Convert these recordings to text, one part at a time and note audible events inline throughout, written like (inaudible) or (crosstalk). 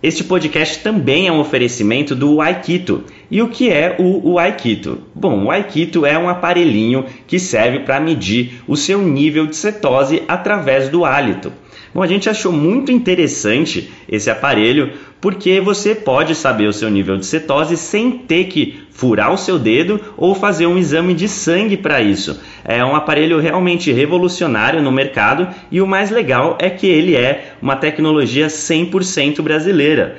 Este podcast também é um oferecimento do Aikito. E o que é o, Aikito? Bom, o Aikito é um aparelhinho que serve para medir o seu nível de cetose através do hálito. Bom, a gente achou muito interessante esse aparelho porque você pode saber o seu nível de cetose sem ter que furar o seu dedo ou fazer um exame de sangue para isso. É um aparelho realmente revolucionário no mercado e o mais legal é que ele é uma tecnologia 100% brasileira.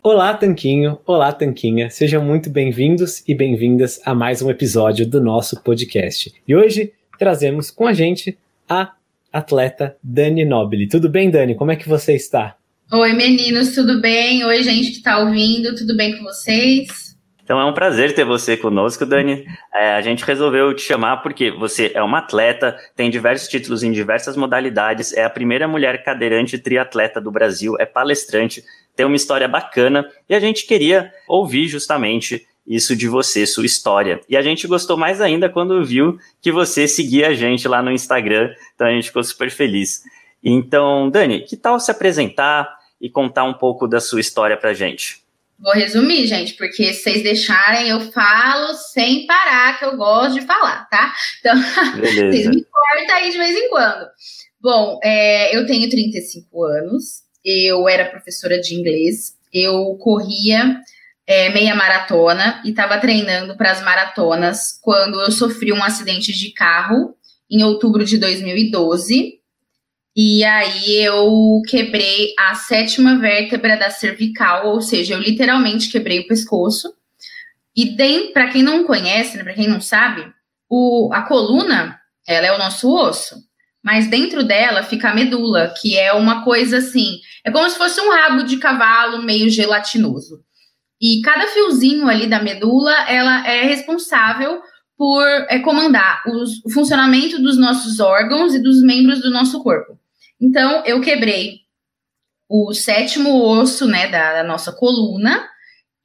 Olá, Tanquinho! Olá, Tanquinha! Sejam muito bem-vindos e bem-vindas a mais um episódio do nosso podcast. E hoje trazemos com a gente a atleta Dani Nobili. Tudo bem, Dani? Como é que você está? Oi, meninos, tudo bem? Oi, gente que está ouvindo, tudo bem com vocês? Então é um prazer ter você conosco, Dani. É, a gente resolveu te chamar porque você é uma atleta, tem diversos títulos em diversas modalidades, é a primeira mulher cadeirante triatleta do Brasil, é palestrante, tem uma história bacana e a gente queria ouvir justamente isso de você, sua história. E a gente gostou mais ainda quando viu que você seguia a gente lá no Instagram, então a gente ficou super feliz. Então, Dani, que tal se apresentar e contar um pouco da sua história pra gente? Vou resumir, gente, porque se vocês deixarem, eu falo sem parar, que eu gosto de falar, tá? Então, (laughs) vocês me cortam aí de vez em quando. Bom, é, eu tenho 35 anos, eu era professora de inglês, eu corria é, meia maratona e estava treinando para as maratonas quando eu sofri um acidente de carro em outubro de 2012. E aí eu quebrei a sétima vértebra da cervical, ou seja, eu literalmente quebrei o pescoço. E para quem não conhece, né, para quem não sabe, o, a coluna, ela é o nosso osso. Mas dentro dela fica a medula, que é uma coisa assim, é como se fosse um rabo de cavalo meio gelatinoso. E cada fiozinho ali da medula, ela é responsável por é, comandar os, o funcionamento dos nossos órgãos e dos membros do nosso corpo. Então, eu quebrei o sétimo osso, né, da, da nossa coluna,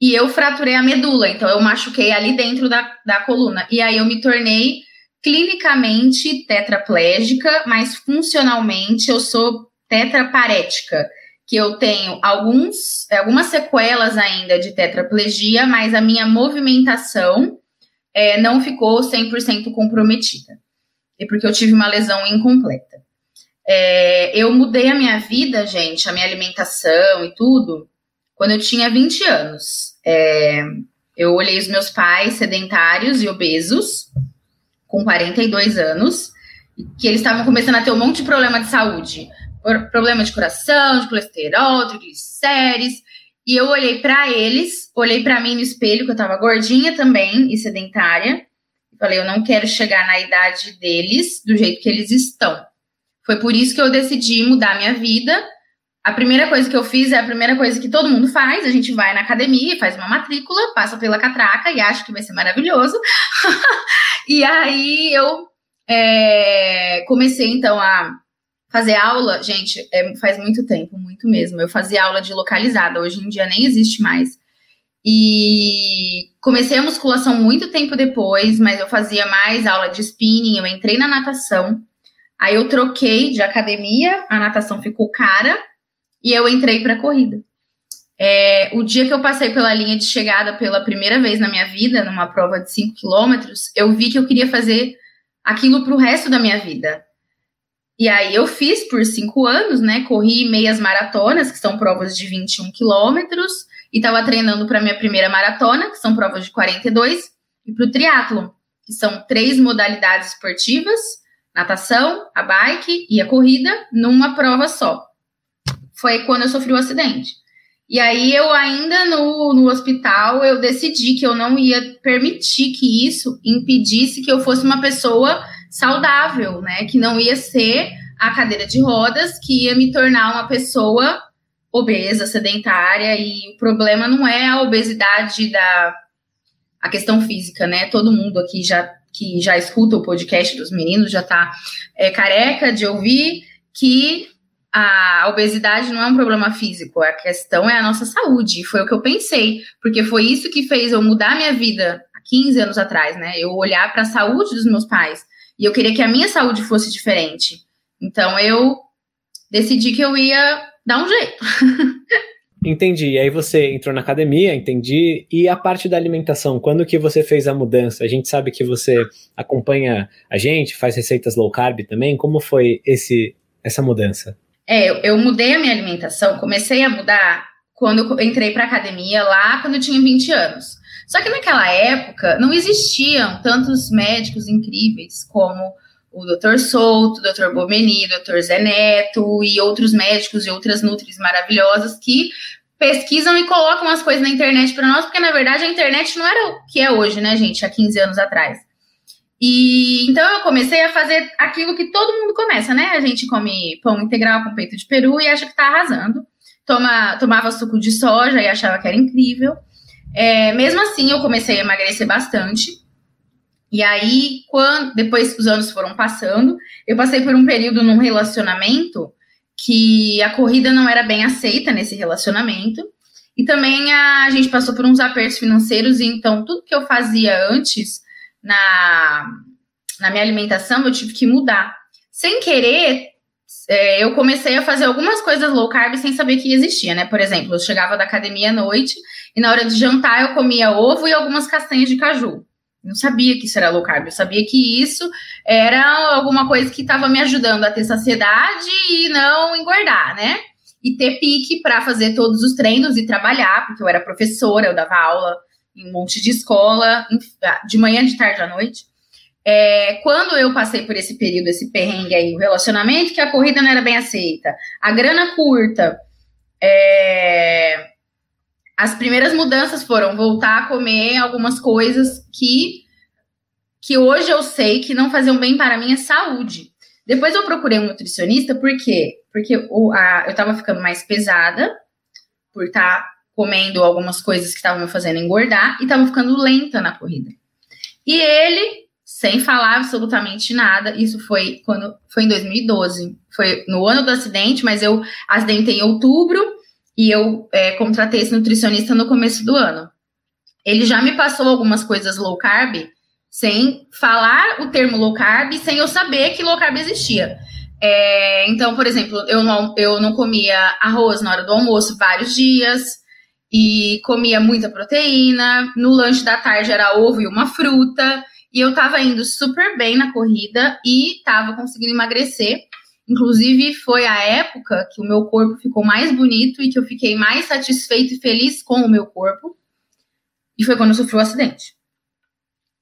e eu fraturei a medula. Então, eu machuquei ali dentro da, da coluna. E aí, eu me tornei clinicamente tetraplégica, mas funcionalmente eu sou tetraparética que eu tenho alguns, algumas sequelas ainda de tetraplegia, mas a minha movimentação é, não ficou 100% comprometida. E porque eu tive uma lesão incompleta. É, eu mudei a minha vida, gente, a minha alimentação e tudo, quando eu tinha 20 anos. É, eu olhei os meus pais sedentários e obesos, com 42 anos, que eles estavam começando a ter um monte de problema de saúde problema de coração, de colesterol, triglicérides. E eu olhei para eles, olhei para mim no espelho, que eu tava gordinha também e sedentária. Falei, eu não quero chegar na idade deles do jeito que eles estão. Foi por isso que eu decidi mudar minha vida. A primeira coisa que eu fiz é a primeira coisa que todo mundo faz: a gente vai na academia, faz uma matrícula, passa pela catraca e acha que vai ser maravilhoso. (laughs) e aí eu é, comecei então a Fazer aula, gente, é, faz muito tempo, muito mesmo. Eu fazia aula de localizada, hoje em dia nem existe mais. E comecei a musculação muito tempo depois, mas eu fazia mais aula de spinning, eu entrei na natação. Aí eu troquei de academia, a natação ficou cara e eu entrei para corrida. É, o dia que eu passei pela linha de chegada pela primeira vez na minha vida, numa prova de 5 quilômetros, eu vi que eu queria fazer aquilo para o resto da minha vida. E aí eu fiz por cinco anos, né? Corri meias maratonas, que são provas de 21 quilômetros, e estava treinando para minha primeira maratona, que são provas de 42, e para o triatlo, que são três modalidades esportivas: natação, a bike e a corrida, numa prova só. Foi quando eu sofri o acidente. E aí eu ainda no, no hospital eu decidi que eu não ia permitir que isso impedisse que eu fosse uma pessoa saudável, né? Que não ia ser a cadeira de rodas que ia me tornar uma pessoa obesa, sedentária, e o problema não é a obesidade da a questão física, né? Todo mundo aqui já que já escuta o podcast dos meninos já tá é, careca de ouvir que a obesidade não é um problema físico, a questão é a nossa saúde. Foi o que eu pensei, porque foi isso que fez eu mudar minha vida há 15 anos atrás, né? Eu olhar para a saúde dos meus pais e eu queria que a minha saúde fosse diferente. Então eu decidi que eu ia dar um jeito. (laughs) Entendi. E aí você entrou na academia, entendi. E a parte da alimentação, quando que você fez a mudança? A gente sabe que você acompanha a gente, faz receitas low carb também. Como foi esse essa mudança? É, eu, eu mudei a minha alimentação, comecei a mudar quando entrei para academia lá quando eu tinha 20 anos. Só que naquela época não existiam tantos médicos incríveis como o Dr. Souto, o Dr. Bomeni, o Dr. Zé Neto e outros médicos e outras nutris maravilhosas que pesquisam e colocam as coisas na internet para nós, porque na verdade a internet não era o que é hoje, né, gente, há 15 anos atrás. E então eu comecei a fazer aquilo que todo mundo começa, né? A gente come pão integral com peito de peru e acha que tá arrasando. Toma, tomava suco de soja e achava que era incrível. É, mesmo assim, eu comecei a emagrecer bastante. E aí, quando depois os anos foram passando, eu passei por um período num relacionamento que a corrida não era bem aceita nesse relacionamento. E também a, a gente passou por uns apertos financeiros, e então tudo que eu fazia antes na, na minha alimentação eu tive que mudar. Sem querer, é, eu comecei a fazer algumas coisas low carb sem saber que existia, né? Por exemplo, eu chegava da academia à noite e na hora de jantar eu comia ovo e algumas castanhas de caju. Não sabia que isso era low carb, eu sabia que isso era alguma coisa que estava me ajudando a ter saciedade e não engordar, né? e ter pique para fazer todos os treinos e trabalhar, porque eu era professora, eu dava aula em um monte de escola, ah, de manhã, de tarde à noite. É, quando eu passei por esse período, esse perrengue aí, o relacionamento, que a corrida não era bem aceita, a grana curta, é, as primeiras mudanças foram voltar a comer algumas coisas que, que hoje eu sei que não faziam bem para a minha saúde. Depois eu procurei um nutricionista, por quê? Porque o, a, eu estava ficando mais pesada, por estar tá comendo algumas coisas que estavam me fazendo engordar, e estava ficando lenta na corrida. E ele, sem falar absolutamente nada, isso foi quando foi em 2012. Foi no ano do acidente, mas eu acidentei em outubro e eu é, contratei esse nutricionista no começo do ano. Ele já me passou algumas coisas low carb sem falar o termo low carb, sem eu saber que low carb existia. É, então, por exemplo, eu não, eu não comia arroz na hora do almoço vários dias e comia muita proteína. No lanche da tarde era ovo e uma fruta. E eu tava indo super bem na corrida e tava conseguindo emagrecer. Inclusive, foi a época que o meu corpo ficou mais bonito e que eu fiquei mais satisfeito e feliz com o meu corpo. E foi quando eu sofri o acidente.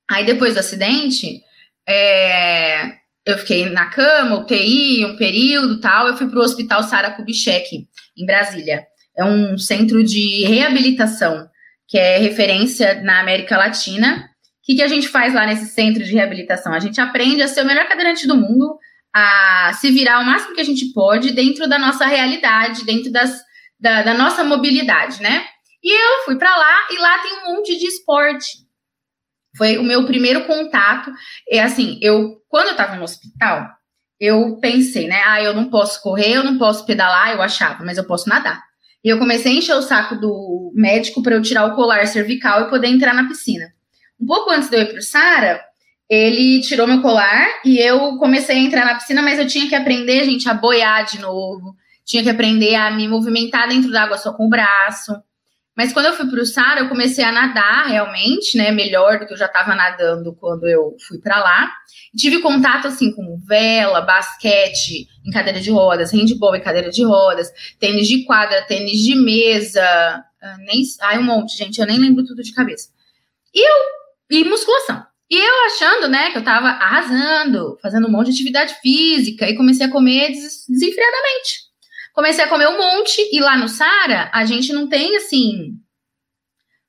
Aí depois do acidente, é, eu fiquei na cama, UTI, um período tal. Eu fui para o Hospital Sara Kubitschek, em Brasília. É um centro de reabilitação, que é referência na América Latina. O que, que a gente faz lá nesse centro de reabilitação? A gente aprende a ser o melhor cadeirante do mundo, a se virar o máximo que a gente pode dentro da nossa realidade, dentro das, da, da nossa mobilidade, né? E eu fui para lá e lá tem um monte de esporte. Foi o meu primeiro contato. É assim, eu quando eu estava no hospital, eu pensei, né? Ah, eu não posso correr, eu não posso pedalar, eu achava, mas eu posso nadar. E eu comecei a encher o saco do médico para eu tirar o colar cervical e poder entrar na piscina. Um pouco antes de eu ir para o Sara, ele tirou meu colar e eu comecei a entrar na piscina, mas eu tinha que aprender, gente, a boiar de novo. Tinha que aprender a me movimentar dentro da água só com o braço. Mas quando eu fui para o Sara, eu comecei a nadar realmente, né? Melhor do que eu já estava nadando quando eu fui para lá. tive contato assim com vela, basquete em cadeira de rodas, handball em cadeira de rodas, tênis de quadra, tênis de mesa, ah, nem, ai um monte, gente, eu nem lembro tudo de cabeça. E eu e musculação. E eu achando, né, que eu tava arrasando, fazendo um monte de atividade física e comecei a comer des desenfreadamente. Comecei a comer um monte e lá no Sara a gente não tem assim.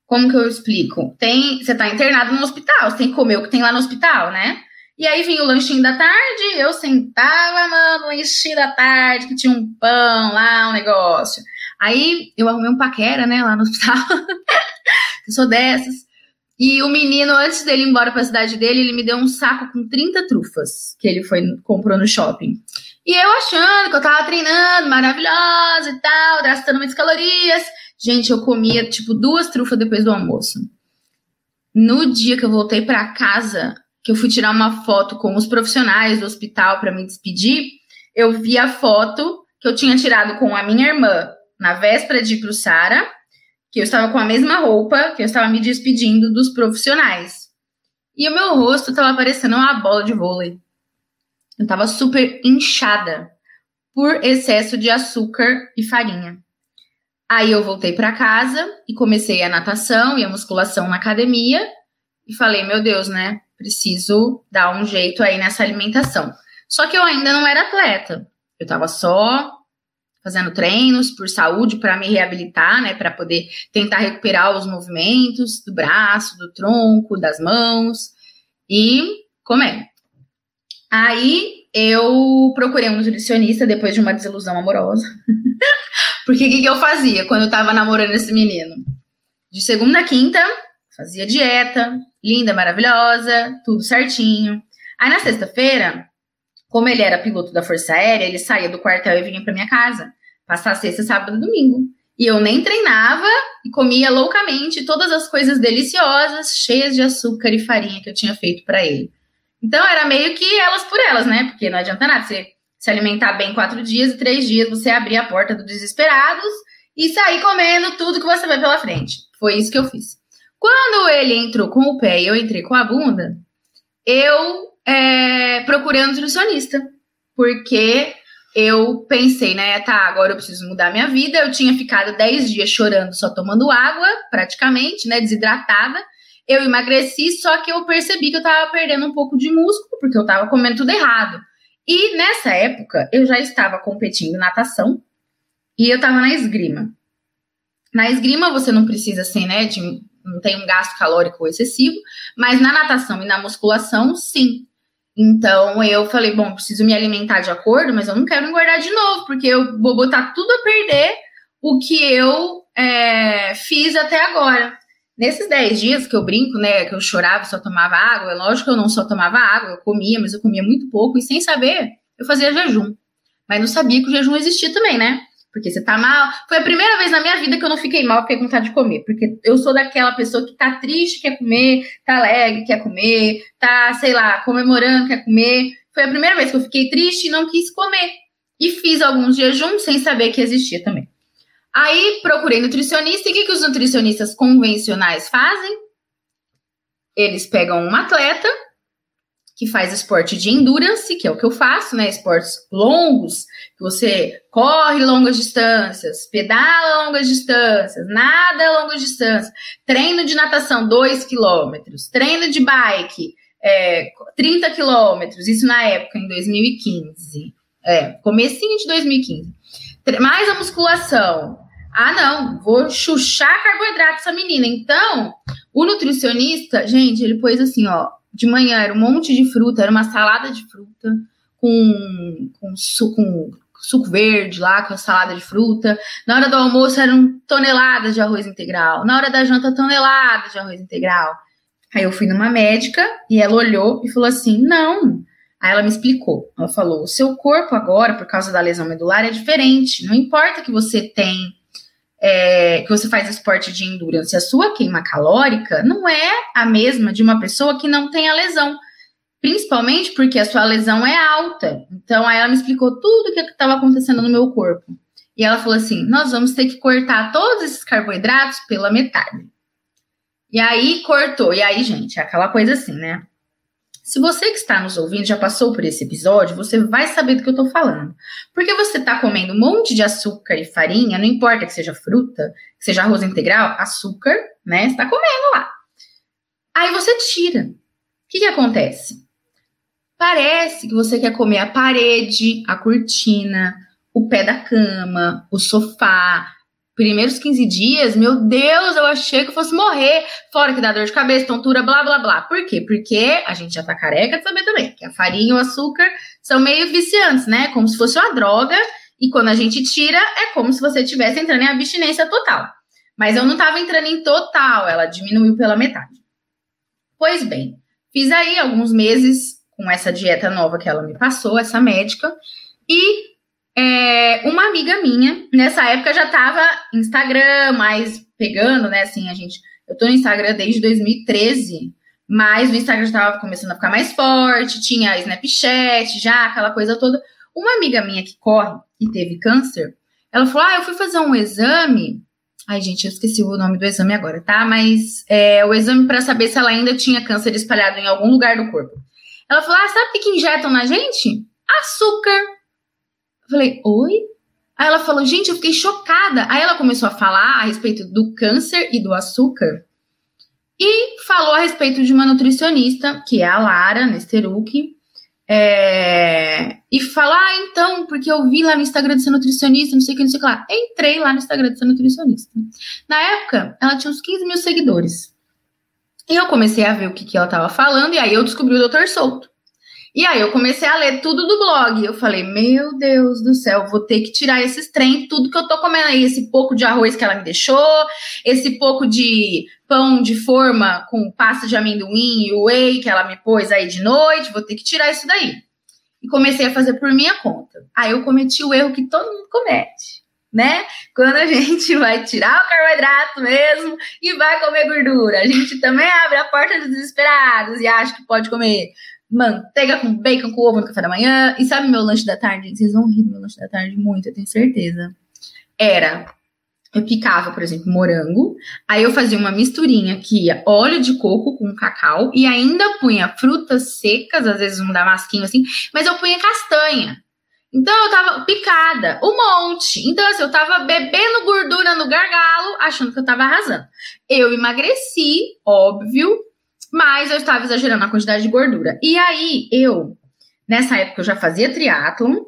Como que eu explico? Tem, você tá internado no hospital, você tem que comer o que tem lá no hospital, né? E aí vinha o lanchinho da tarde, eu sentava, mano, lanchinho da tarde, que tinha um pão lá, um negócio. Aí eu arrumei um paquera, né, lá no hospital. (laughs) eu sou dessas. E o menino, antes dele ir embora para a cidade dele, ele me deu um saco com 30 trufas que ele foi comprou no shopping. E eu achando que eu tava treinando, maravilhosa e tal, gastando muitas calorias. Gente, eu comia tipo duas trufas depois do almoço. No dia que eu voltei para casa, que eu fui tirar uma foto com os profissionais do hospital para me despedir, eu vi a foto que eu tinha tirado com a minha irmã na véspera de ir pro Sara, que eu estava com a mesma roupa, que eu estava me despedindo dos profissionais. E o meu rosto estava parecendo uma bola de vôlei. Eu estava super inchada por excesso de açúcar e farinha. Aí eu voltei para casa e comecei a natação e a musculação na academia e falei, meu Deus, né? Preciso dar um jeito aí nessa alimentação. Só que eu ainda não era atleta. Eu estava só fazendo treinos por saúde para me reabilitar, né, para poder tentar recuperar os movimentos do braço, do tronco, das mãos e comer. Aí eu procurei um nutricionista depois de uma desilusão amorosa. (laughs) Porque o que, que, eu fazia quando eu tava namorando esse menino? De segunda a quinta, fazia dieta, linda, maravilhosa, tudo certinho. Aí na sexta-feira, como ele era piloto da Força Aérea, ele saía do quartel e vinha para minha casa, passar sexta, sábado e domingo. E eu nem treinava e comia loucamente todas as coisas deliciosas, cheias de açúcar e farinha que eu tinha feito para ele. Então era meio que elas por elas, né? Porque não adianta nada você se alimentar bem quatro dias e três dias você abrir a porta do desesperados e sair comendo tudo que você vê pela frente. Foi isso que eu fiz. Quando ele entrou com o pé e eu entrei com a bunda, eu é, procurei um nutricionista. Porque eu pensei, né, tá, agora eu preciso mudar minha vida. Eu tinha ficado 10 dias chorando, só tomando água, praticamente, né, desidratada. Eu emagreci, só que eu percebi que eu tava perdendo um pouco de músculo, porque eu tava comendo tudo errado. E nessa época, eu já estava competindo natação e eu tava na esgrima. Na esgrima, você não precisa ser, né, de, não tem um gasto calórico excessivo, mas na natação e na musculação, sim. Então eu falei, bom, preciso me alimentar de acordo, mas eu não quero engordar de novo, porque eu vou botar tudo a perder o que eu é, fiz até agora. Nesses 10 dias que eu brinco, né, que eu chorava só tomava água, é lógico que eu não só tomava água, eu comia, mas eu comia muito pouco, e sem saber, eu fazia jejum. Mas não sabia que o jejum existia também, né? Porque você tá mal. Foi a primeira vez na minha vida que eu não fiquei mal, fiquei com vontade de comer. Porque eu sou daquela pessoa que tá triste, quer comer, tá alegre, quer comer, tá, sei lá, comemorando, quer comer. Foi a primeira vez que eu fiquei triste e não quis comer. E fiz alguns jejuns sem saber que existia também. Aí procurei nutricionista e o que, que os nutricionistas convencionais fazem? Eles pegam um atleta que faz esporte de endurance, que é o que eu faço, né? Esportes longos, que você corre longas distâncias, pedala longas distâncias, nada longas distâncias, treino de natação 2 quilômetros, treino de bike é, 30 quilômetros, isso na época, em 2015. É, comecinho de 2015. Mais a musculação. Ah, não, vou chuchar carboidrato essa menina. Então, o nutricionista, gente, ele pôs assim, ó, de manhã era um monte de fruta, era uma salada de fruta com, com, suco, com suco verde lá, com a salada de fruta. Na hora do almoço eram toneladas de arroz integral. Na hora da janta, toneladas de arroz integral. Aí eu fui numa médica e ela olhou e falou assim: não. Aí ela me explicou. Ela falou: o seu corpo agora, por causa da lesão medular, é diferente. Não importa que você tem é, que você faz esporte de endurance, a sua queima calórica não é a mesma de uma pessoa que não tem a lesão. Principalmente porque a sua lesão é alta. Então, aí ela me explicou tudo o que estava acontecendo no meu corpo. E ela falou assim: nós vamos ter que cortar todos esses carboidratos pela metade. E aí cortou. E aí, gente, é aquela coisa assim, né? Se você que está nos ouvindo já passou por esse episódio, você vai saber do que eu estou falando. Porque você está comendo um monte de açúcar e farinha, não importa que seja fruta, que seja arroz integral, açúcar, né? Está comendo lá. Aí você tira. O que, que acontece? Parece que você quer comer a parede, a cortina, o pé da cama, o sofá, primeiros 15 dias, meu Deus, eu achei que eu fosse morrer. Fora que dá dor de cabeça, tontura, blá, blá, blá. Por quê? Porque a gente já tá careca de saber também que a farinha e o açúcar são meio viciantes, né? Como se fosse uma droga. E quando a gente tira, é como se você estivesse entrando em abstinência total. Mas eu não tava entrando em total, ela diminuiu pela metade. Pois bem, fiz aí alguns meses com essa dieta nova que ela me passou, essa médica, e é, uma amiga minha, nessa época já tava Instagram, mais pegando, né? Assim, a gente. Eu tô no Instagram desde 2013, mas o Instagram já tava começando a ficar mais forte, tinha Snapchat, já, aquela coisa toda. Uma amiga minha que corre e teve câncer, ela falou: Ah, eu fui fazer um exame. Ai, gente, eu esqueci o nome do exame agora, tá? Mas é o exame para saber se ela ainda tinha câncer espalhado em algum lugar do corpo. Ela falou: Ah, sabe o que injetam na gente? Açúcar. Eu falei, oi? Aí ela falou, gente, eu fiquei chocada. Aí ela começou a falar a respeito do câncer e do açúcar. E falou a respeito de uma nutricionista, que é a Lara Nesteruk. É... E falou, ah, então, porque eu vi lá no Instagram de ser nutricionista, não sei o que, não sei o que lá. Entrei lá no Instagram de ser nutricionista. Na época, ela tinha uns 15 mil seguidores. E eu comecei a ver o que, que ela estava falando, e aí eu descobri o Dr. Souto. E aí eu comecei a ler tudo do blog. Eu falei, meu Deus do céu, vou ter que tirar esses trem, tudo que eu tô comendo aí, esse pouco de arroz que ela me deixou, esse pouco de pão de forma com pasta de amendoim e whey que ela me pôs aí de noite, vou ter que tirar isso daí. E comecei a fazer por minha conta. Aí eu cometi o erro que todo mundo comete, né? Quando a (laughs) gente vai tirar o carboidrato mesmo e vai comer gordura, a gente também abre a porta dos desesperados e acha que pode comer manteiga com bacon com ovo no café da manhã. E sabe meu lanche da tarde? Vocês vão rir do meu lanche da tarde muito, eu tenho certeza. Era. Eu picava, por exemplo, morango. Aí eu fazia uma misturinha que ia óleo de coco com cacau e ainda punha frutas secas, às vezes um damasquinho assim, mas eu punha castanha. Então eu tava picada, um monte. Então, assim, eu tava bebendo gordura no gargalo, achando que eu tava arrasando. Eu emagreci, óbvio, mas eu estava exagerando a quantidade de gordura. E aí, eu, nessa época, eu já fazia triatlon,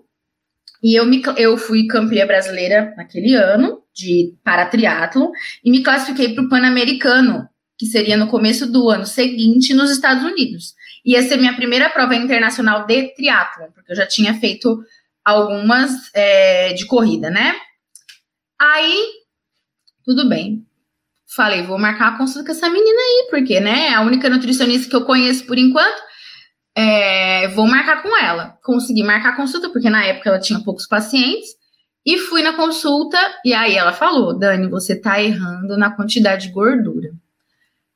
e eu, me, eu fui campeã brasileira naquele ano de para triatlon, e me classifiquei para o Pan-Americano, que seria no começo do ano seguinte nos Estados Unidos. Ia ser minha primeira prova internacional de triatlon, porque eu já tinha feito algumas é, de corrida, né? Aí, tudo bem. Falei, vou marcar a consulta com essa menina aí, porque, né, é a única nutricionista que eu conheço por enquanto. É, vou marcar com ela. Consegui marcar a consulta, porque na época ela tinha poucos pacientes. E fui na consulta, e aí ela falou: Dani, você tá errando na quantidade de gordura.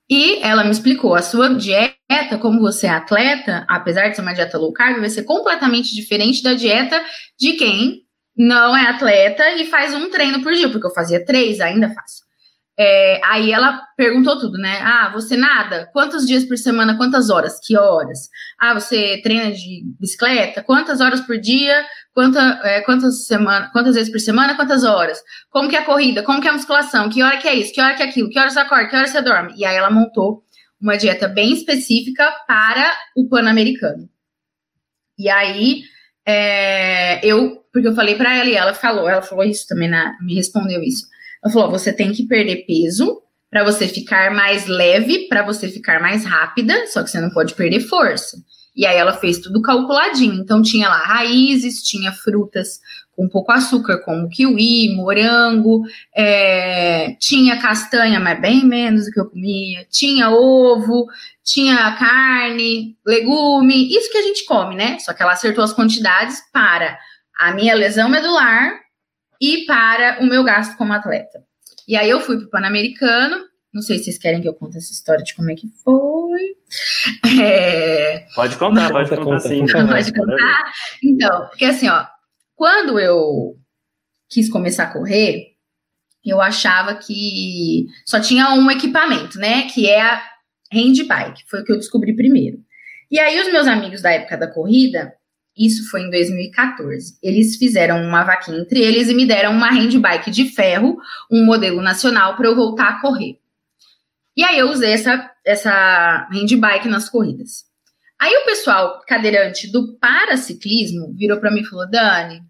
E ela me explicou: a sua dieta, como você é atleta, apesar de ser uma dieta low carb, vai ser completamente diferente da dieta de quem não é atleta e faz um treino por dia, porque eu fazia três, ainda faço. É, aí ela perguntou tudo, né? Ah, você nada? Quantos dias por semana? Quantas horas? Que horas? Ah, você treina de bicicleta? Quantas horas por dia? Quanta, é, quantas, semana, quantas vezes por semana? Quantas horas? Como que é a corrida? Como que é a musculação? Que hora que é isso? Que hora que é aquilo? Que hora você acorda? Que hora você dorme? E aí ela montou uma dieta bem específica para o Pan-Americano. E aí é, eu, porque eu falei para ela e ela falou, ela falou isso também, na, me respondeu isso ela falou: você tem que perder peso para você ficar mais leve, para você ficar mais rápida, só que você não pode perder força. E aí ela fez tudo calculadinho. Então tinha lá raízes, tinha frutas com pouco açúcar, como kiwi, morango, é, tinha castanha, mas bem menos do que eu comia, tinha ovo, tinha carne, legume, isso que a gente come, né? Só que ela acertou as quantidades para a minha lesão medular, e para o meu gasto como atleta. E aí eu fui para o Pan-Americano. Não sei se vocês querem que eu conte essa história de como é que foi. É... Pode contar, pode contar, conta, sim. Pode contar. Então, porque assim, ó, quando eu quis começar a correr, eu achava que só tinha um equipamento, né? Que é a hand bike, foi o que eu descobri primeiro. E aí os meus amigos da época da corrida, isso foi em 2014. Eles fizeram uma vaquinha entre eles e me deram uma handbike de ferro, um modelo nacional, para eu voltar a correr. E aí eu usei essa, essa handbike nas corridas. Aí o pessoal cadeirante do paraciclismo virou para mim e falou: Dani,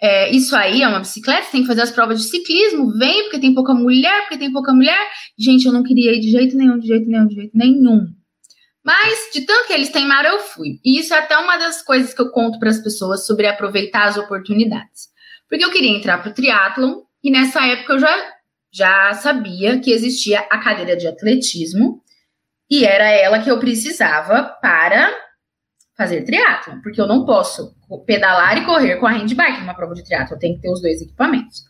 é, isso aí é uma bicicleta, tem que fazer as provas de ciclismo, vem, porque tem pouca mulher, porque tem pouca mulher. Gente, eu não queria ir de jeito nenhum, de jeito nenhum, de jeito nenhum. Mas, de tanto que eles teimaram, eu fui. E isso é até uma das coisas que eu conto para as pessoas sobre aproveitar as oportunidades. Porque eu queria entrar para o triatlon e nessa época eu já, já sabia que existia a cadeira de atletismo e era ela que eu precisava para fazer triatlon, porque eu não posso pedalar e correr com a handbike numa prova de triatlon, eu tenho que ter os dois equipamentos.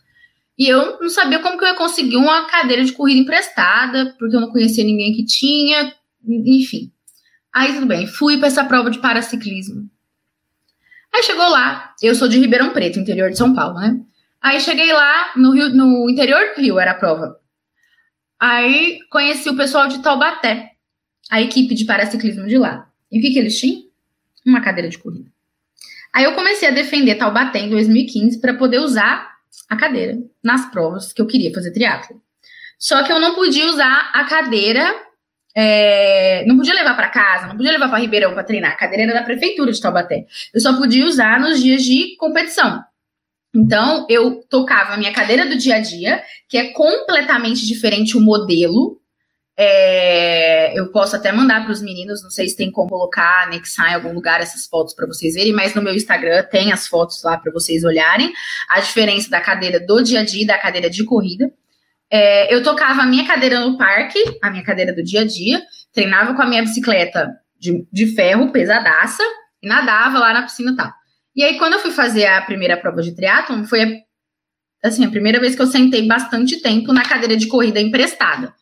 E eu não sabia como que eu ia conseguir uma cadeira de corrida emprestada, porque eu não conhecia ninguém que tinha, enfim. Aí tudo bem, fui para essa prova de paraciclismo. Aí chegou lá, eu sou de Ribeirão Preto, interior de São Paulo, né? Aí cheguei lá no, Rio, no interior do Rio, era a prova. Aí conheci o pessoal de Taubaté, a equipe de paraciclismo de lá. E o que, que eles tinham? Uma cadeira de corrida. Aí eu comecei a defender Taubaté em 2015 para poder usar a cadeira nas provas que eu queria fazer triatlo. Só que eu não podia usar a cadeira é, não podia levar para casa, não podia levar para Ribeirão para treinar. A cadeira era da prefeitura de Taubaté. Eu só podia usar nos dias de competição. Então, eu tocava a minha cadeira do dia a dia, que é completamente diferente o modelo. É, eu posso até mandar para os meninos, não sei se tem como colocar, anexar em algum lugar essas fotos para vocês verem, mas no meu Instagram tem as fotos lá para vocês olharem. A diferença da cadeira do dia a dia e da cadeira de corrida. É, eu tocava a minha cadeira no parque, a minha cadeira do dia a dia, treinava com a minha bicicleta de, de ferro, pesadaça, e nadava lá na piscina e tal. E aí, quando eu fui fazer a primeira prova de triatlon, foi a, assim, a primeira vez que eu sentei bastante tempo na cadeira de corrida emprestada.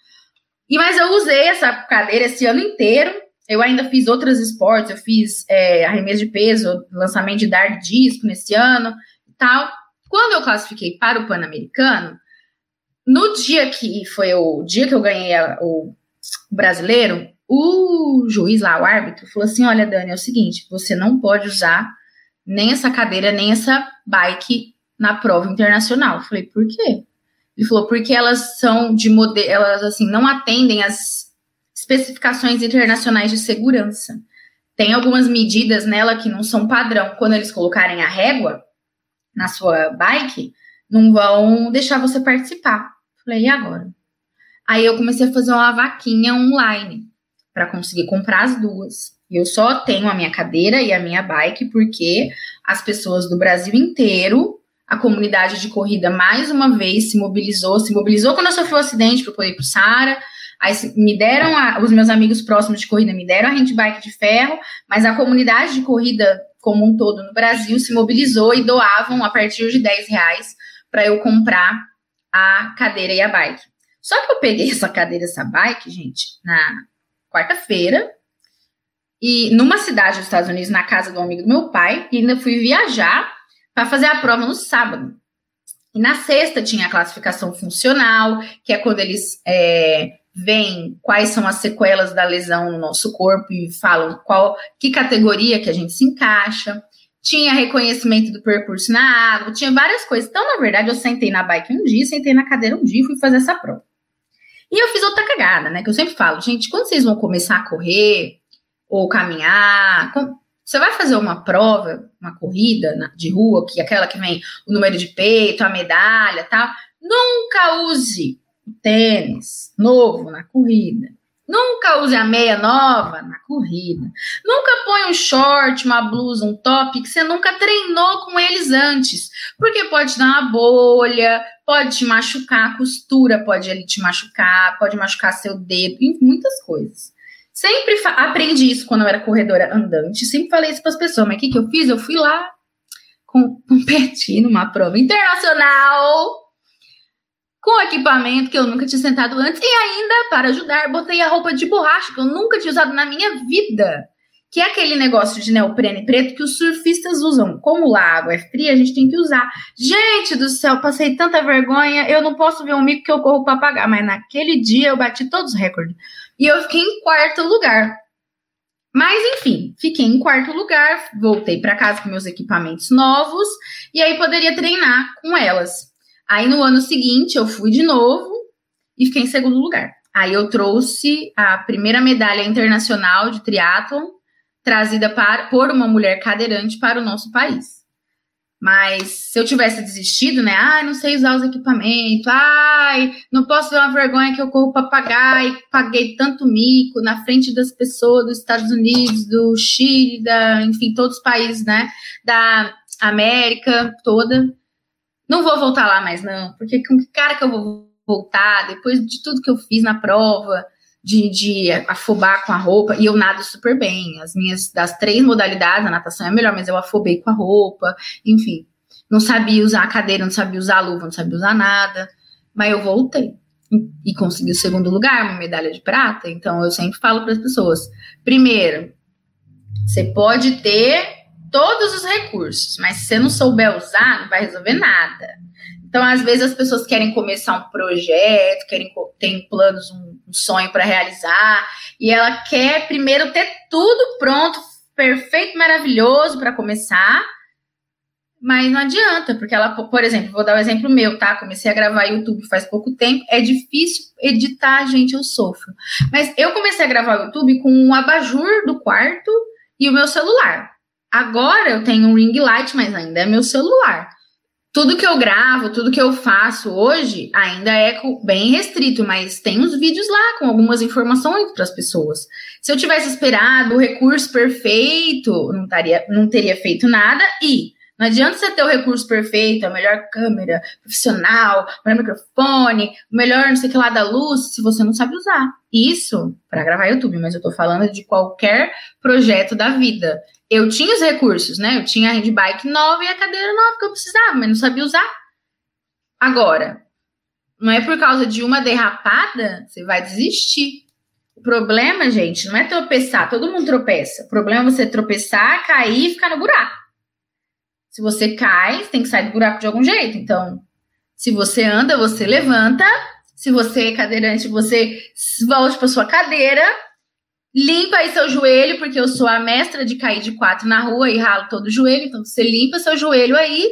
E mas eu usei essa cadeira esse ano inteiro. Eu ainda fiz outros esportes, eu fiz é, arremesso de peso, lançamento de dar disco nesse ano e tal. Quando eu classifiquei para o Pan-Americano, no dia que foi o dia que eu ganhei a, o brasileiro, o juiz lá, o árbitro, falou assim: olha, Dani, é o seguinte, você não pode usar nem essa cadeira, nem essa bike na prova internacional. Eu falei, por quê? Ele falou, porque elas são de modelo, elas assim, não atendem às especificações internacionais de segurança. Tem algumas medidas nela que não são padrão. Quando eles colocarem a régua na sua bike, não vão deixar você participar. Falei, e agora? Aí eu comecei a fazer uma vaquinha online para conseguir comprar as duas. E eu só tenho a minha cadeira e a minha bike porque as pessoas do Brasil inteiro, a comunidade de corrida mais uma vez se mobilizou, se mobilizou quando eu sofri o um acidente para poder ir para o Sara. Aí me deram, a, os meus amigos próximos de corrida me deram a handbike de ferro, mas a comunidade de corrida como um todo no Brasil se mobilizou e doavam a partir de 10 reais para eu comprar a cadeira e a bike. Só que eu peguei (laughs) essa cadeira e essa bike, gente, na quarta-feira, e numa cidade dos Estados Unidos, na casa do amigo do meu pai, e ainda fui viajar para fazer a prova no sábado. E na sexta tinha a classificação funcional, que é quando eles é, veem quais são as sequelas da lesão no nosso corpo e falam qual que categoria que a gente se encaixa. Tinha reconhecimento do percurso na água, tinha várias coisas. Então, na verdade, eu sentei na bike um dia, sentei na cadeira um dia e fui fazer essa prova. E eu fiz outra cagada, né? Que eu sempre falo, gente, quando vocês vão começar a correr ou caminhar, você vai fazer uma prova, uma corrida de rua, que é aquela que vem o número de peito, a medalha, tal. Nunca use tênis novo na corrida. Nunca use a meia nova na corrida. Nunca põe um short, uma blusa, um top que você nunca treinou com eles antes. Porque pode dar uma bolha, pode te machucar, a costura pode ele te machucar, pode machucar seu dedo, muitas coisas. Sempre aprendi isso quando eu era corredora andante, sempre falei isso para as pessoas, mas o que, que eu fiz? Eu fui lá (laughs) competir numa prova internacional com equipamento que eu nunca tinha sentado antes e ainda, para ajudar, botei a roupa de borracha que eu nunca tinha usado na minha vida. Que é aquele negócio de neoprene preto que os surfistas usam. Como lá a água é fria, a gente tem que usar. Gente do céu, passei tanta vergonha. Eu não posso ver um mico que eu corro para pagar. Mas naquele dia eu bati todos os recordes. E eu fiquei em quarto lugar. Mas enfim, fiquei em quarto lugar. Voltei para casa com meus equipamentos novos. E aí poderia treinar com elas. Aí no ano seguinte eu fui de novo e fiquei em segundo lugar. Aí eu trouxe a primeira medalha internacional de triatlon trazida para, por uma mulher cadeirante para o nosso país. Mas se eu tivesse desistido, né? Ai, não sei usar os equipamentos. Ai, não posso ver uma vergonha que eu corro para pagar e paguei tanto mico na frente das pessoas dos Estados Unidos, do Chile, da, enfim, todos os países, né? Da América toda. Não vou voltar lá mais, não, porque com que cara que eu vou voltar depois de tudo que eu fiz na prova, de, de afobar com a roupa, e eu nado super bem. As minhas, das três modalidades, a natação é melhor, mas eu afobei com a roupa, enfim. Não sabia usar a cadeira, não sabia usar a luva, não sabia usar nada, mas eu voltei e consegui o segundo lugar, uma medalha de prata. Então eu sempre falo para as pessoas: primeiro, você pode ter todos os recursos, mas se você não souber usar, não vai resolver nada. Então, às vezes, as pessoas querem começar um projeto, querem tem planos, um, um sonho para realizar, e ela quer primeiro ter tudo pronto, perfeito, maravilhoso para começar, mas não adianta, porque ela, por exemplo, vou dar o um exemplo meu, tá? Comecei a gravar YouTube faz pouco tempo, é difícil editar, gente, eu sofro. Mas eu comecei a gravar YouTube com um abajur do quarto e o meu celular. Agora eu tenho um ring light, mas ainda é meu celular. Tudo que eu gravo, tudo que eu faço hoje ainda é bem restrito, mas tem uns vídeos lá com algumas informações para as pessoas. Se eu tivesse esperado o recurso perfeito, não, taria, não teria feito nada e não adianta você ter o recurso perfeito, a melhor câmera profissional, o melhor microfone, o melhor não sei o que lá da luz, se você não sabe usar. Isso para gravar YouTube, mas eu tô falando de qualquer projeto da vida eu tinha os recursos, né? Eu tinha a handbike nova e a cadeira nova que eu precisava, mas não sabia usar. Agora, não é por causa de uma derrapada, você vai desistir. O problema, gente, não é tropeçar, todo mundo tropeça. O problema é você tropeçar, cair e ficar no buraco. Se você cai, tem que sair do buraco de algum jeito. Então, se você anda, você levanta. Se você é cadeirante, você volte para sua cadeira limpa aí seu joelho, porque eu sou a mestra de cair de quatro na rua e ralo todo o joelho, então você limpa seu joelho aí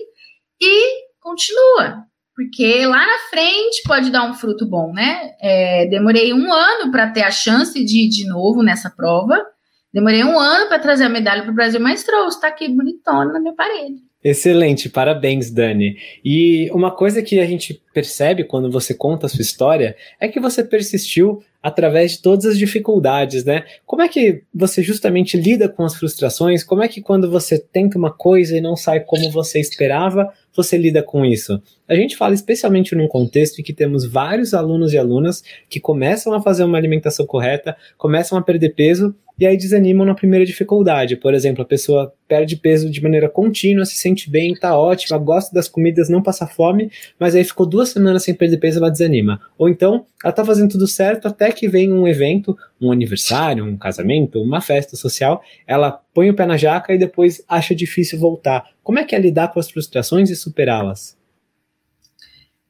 e continua. Porque lá na frente pode dar um fruto bom, né? É, demorei um ano para ter a chance de ir de novo nessa prova. Demorei um ano para trazer a medalha para o Brasil, mas trouxe, tá aqui bonitona na minha parede. Excelente, parabéns, Dani. E uma coisa que a gente percebe quando você conta a sua história é que você persistiu através de todas as dificuldades, né? Como é que você justamente lida com as frustrações? Como é que quando você tenta uma coisa e não sai como você esperava, você lida com isso? A gente fala especialmente num contexto em que temos vários alunos e alunas que começam a fazer uma alimentação correta, começam a perder peso e aí desanimam na primeira dificuldade. Por exemplo, a pessoa perde peso de maneira contínua, se sente bem, tá ótima, gosta das comidas, não passa fome, mas aí ficou duas semanas sem perder peso, ela desanima. Ou então, ela tá fazendo tudo certo até que vem um evento, um aniversário, um casamento, uma festa social, ela põe o pé na jaca e depois acha difícil voltar. Como é que é lidar com as frustrações e superá-las?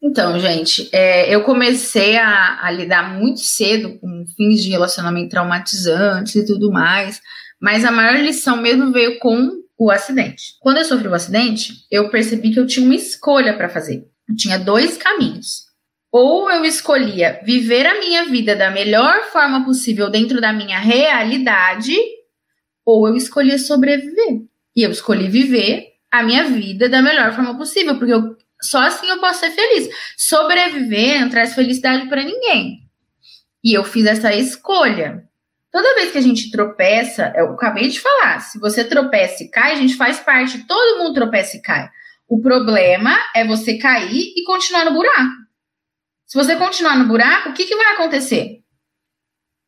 Então, gente, é, eu comecei a, a, lidar muito cedo com fins de relacionamento traumatizantes e tudo mais, mas a maior lição mesmo veio com o acidente. Quando eu sofri o acidente, eu percebi que eu tinha uma escolha para fazer. Eu tinha dois caminhos. Ou eu escolhia viver a minha vida da melhor forma possível dentro da minha realidade, ou eu escolhia sobreviver. E eu escolhi viver a minha vida da melhor forma possível, porque eu só assim eu posso ser feliz. Sobreviver não traz felicidade para ninguém. E eu fiz essa escolha. Toda vez que a gente tropeça, eu acabei de falar, se você tropeça e cai, a gente faz parte, todo mundo tropeça e cai. O problema é você cair e continuar no buraco. Se você continuar no buraco, o que, que vai acontecer?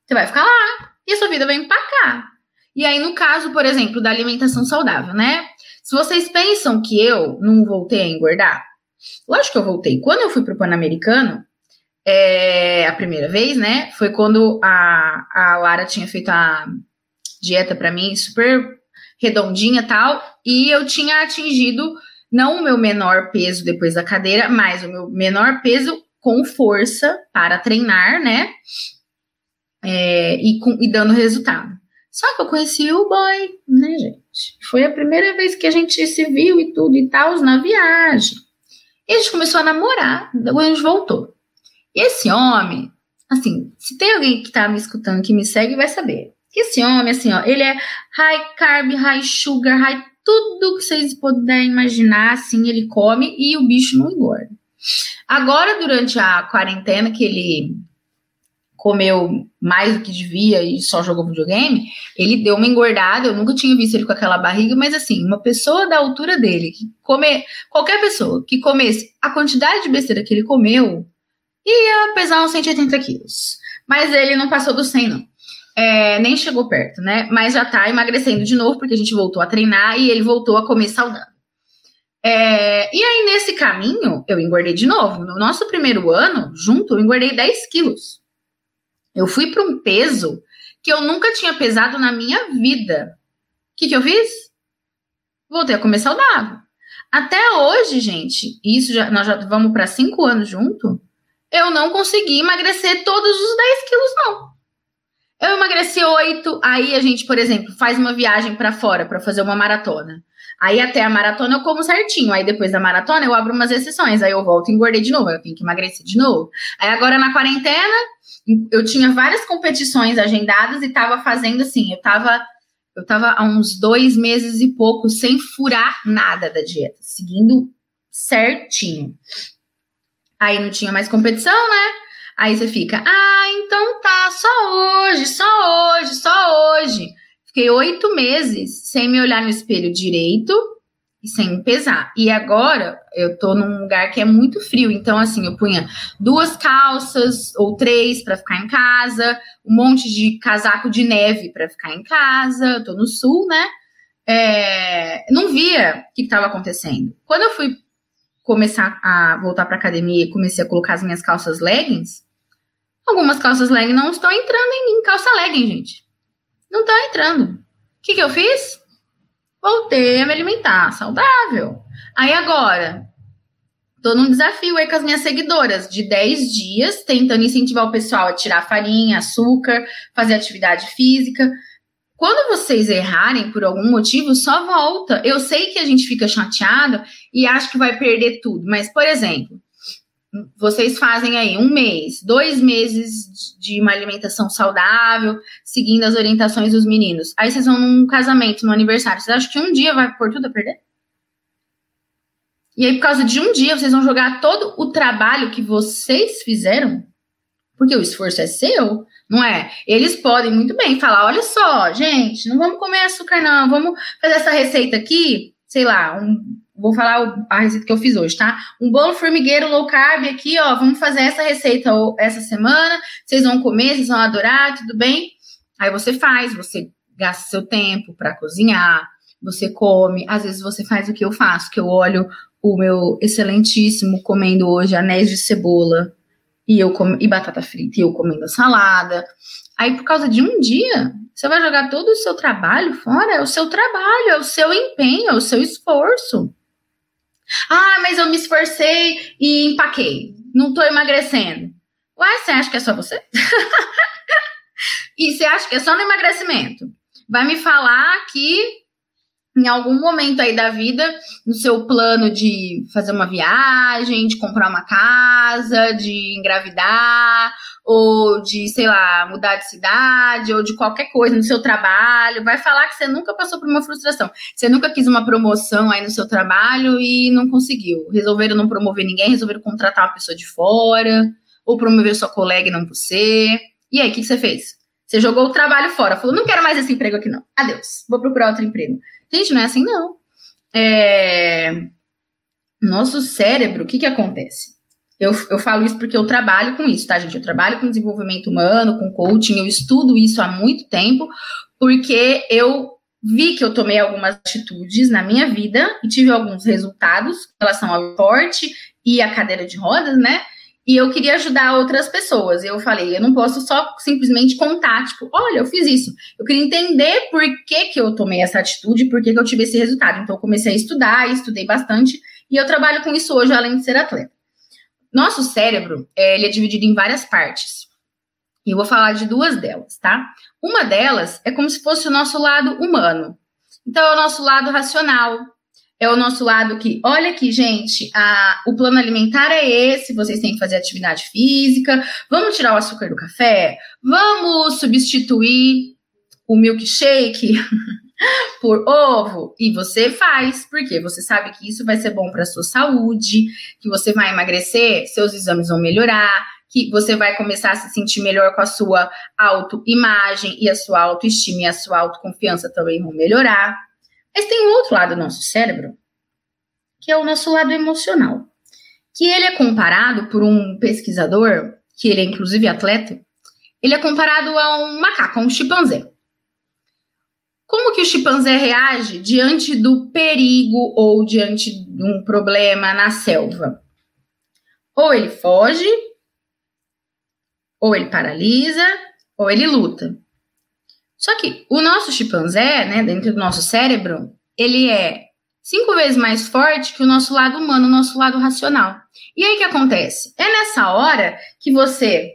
Você vai ficar lá e a sua vida vai empacar. E aí, no caso, por exemplo, da alimentação saudável, né? Se vocês pensam que eu não voltei a engordar, Lógico que eu voltei. Quando eu fui pro Pan-Americano, é, a primeira vez, né? Foi quando a, a Lara tinha feito a dieta para mim, super redondinha tal, e eu tinha atingido não o meu menor peso depois da cadeira, mas o meu menor peso com força para treinar, né? É, e, com, e dando resultado. Só que eu conheci o boy, né, gente? Foi a primeira vez que a gente se viu e tudo e tal, na viagem. E a gente começou a namorar, depois a gente voltou. E esse homem, assim, se tem alguém que tá me escutando, que me segue, vai saber. Que esse homem, assim, ó, ele é high carb, high sugar, high tudo que vocês puderem imaginar, assim, ele come e o bicho não engorda. Agora, durante a quarentena, que ele comeu mais do que devia e só jogou videogame, ele deu uma engordada. Eu nunca tinha visto ele com aquela barriga, mas assim, uma pessoa da altura dele, que come, qualquer pessoa que comesse a quantidade de besteira que ele comeu, ia pesar uns 180 quilos. Mas ele não passou do 100, não. É, nem chegou perto, né? Mas já tá emagrecendo de novo, porque a gente voltou a treinar e ele voltou a comer saudável. É, e aí, nesse caminho, eu engordei de novo. No nosso primeiro ano, junto, eu engordei 10 quilos. Eu fui para um peso que eu nunca tinha pesado na minha vida. O que, que eu fiz? Voltei a comer saudável. Até hoje, gente, isso já, nós já vamos para cinco anos junto, eu não consegui emagrecer todos os 10 quilos, não. Eu emagreci oito, aí a gente, por exemplo, faz uma viagem para fora para fazer uma maratona. Aí até a maratona eu como certinho. Aí depois da maratona eu abro umas exceções. Aí eu volto e engordei de novo. Eu tenho que emagrecer de novo. Aí agora na quarentena, eu tinha várias competições agendadas e tava fazendo assim, eu tava eu tava há uns dois meses e pouco sem furar nada da dieta, seguindo certinho. Aí não tinha mais competição, né? Aí você fica, ah, então tá, só hoje, só hoje, só hoje. Fiquei oito meses sem me olhar no espelho direito e sem pesar. E agora eu tô num lugar que é muito frio, então assim, eu punha duas calças ou três para ficar em casa, um monte de casaco de neve para ficar em casa. Eu tô no sul, né? É, não via o que estava acontecendo. Quando eu fui começar a voltar para academia e comecei a colocar as minhas calças leggings, algumas calças leggings não estão entrando em mim, calça legging, gente. Não estão entrando. O que, que eu fiz? voltei a me alimentar saudável. Aí agora, Tô num desafio aí com as minhas seguidoras de 10 dias, tentando incentivar o pessoal a tirar farinha, açúcar, fazer atividade física. Quando vocês errarem por algum motivo, só volta. Eu sei que a gente fica chateado e acha que vai perder tudo, mas, por exemplo, vocês fazem aí um mês, dois meses de uma alimentação saudável, seguindo as orientações dos meninos. Aí vocês vão num casamento, no aniversário. Vocês acham que um dia vai por tudo a perder? E aí, por causa de um dia, vocês vão jogar todo o trabalho que vocês fizeram? Porque o esforço é seu, não é? Eles podem muito bem falar: olha só, gente, não vamos comer açúcar, não, vamos fazer essa receita aqui, sei lá, um, vou falar a receita que eu fiz hoje, tá? Um bolo formigueiro low carb aqui, ó, vamos fazer essa receita essa semana, vocês vão comer, vocês vão adorar, tudo bem? Aí você faz, você gasta seu tempo para cozinhar, você come, às vezes você faz o que eu faço, que eu olho o meu excelentíssimo comendo hoje anéis de cebola e eu com, e batata frita e eu comendo salada. Aí por causa de um dia, você vai jogar todo o seu trabalho fora, é o seu trabalho, é o seu empenho, é o seu esforço. Ah, mas eu me esforcei e empaquei. Não tô emagrecendo. Ué, você acha que é só você? (laughs) e você acha que é só no emagrecimento? Vai me falar que em algum momento aí da vida, no seu plano de fazer uma viagem, de comprar uma casa, de engravidar, ou de, sei lá, mudar de cidade, ou de qualquer coisa no seu trabalho, vai falar que você nunca passou por uma frustração. Você nunca quis uma promoção aí no seu trabalho e não conseguiu. Resolveram não promover ninguém, resolveram contratar uma pessoa de fora, ou promover sua colega e não você. E aí, o que, que você fez? Você jogou o trabalho fora, falou: não quero mais esse emprego aqui, não. Adeus, vou procurar outro emprego. Gente, não é assim, não. É... Nosso cérebro, o que, que acontece? Eu, eu falo isso porque eu trabalho com isso, tá, gente? Eu trabalho com desenvolvimento humano, com coaching, eu estudo isso há muito tempo, porque eu vi que eu tomei algumas atitudes na minha vida e tive alguns resultados em relação ao esporte e a cadeira de rodas, né? E eu queria ajudar outras pessoas. Eu falei, eu não posso só simplesmente contar, tipo, olha, eu fiz isso. Eu queria entender por que, que eu tomei essa atitude, por que, que eu tive esse resultado. Então, eu comecei a estudar, estudei bastante, e eu trabalho com isso hoje, além de ser atleta. Nosso cérebro, é, ele é dividido em várias partes. E eu vou falar de duas delas, tá? Uma delas é como se fosse o nosso lado humano. Então, é o nosso lado racional, é o nosso lado que, olha aqui, gente, a, o plano alimentar é esse, vocês têm que fazer atividade física, vamos tirar o açúcar do café, vamos substituir o milkshake (laughs) por ovo, e você faz, porque você sabe que isso vai ser bom para sua saúde, que você vai emagrecer, seus exames vão melhorar, que você vai começar a se sentir melhor com a sua autoimagem e a sua autoestima e a sua autoconfiança também vão melhorar. Mas tem um outro lado do nosso cérebro, que é o nosso lado emocional, que ele é comparado por um pesquisador, que ele é inclusive atleta, ele é comparado a um macaco, a um chimpanzé. Como que o chimpanzé reage diante do perigo ou diante de um problema na selva? Ou ele foge, ou ele paralisa, ou ele luta. Só que o nosso chimpanzé, né, dentro do nosso cérebro, ele é cinco vezes mais forte que o nosso lado humano, o nosso lado racional. E aí o que acontece? É nessa hora que você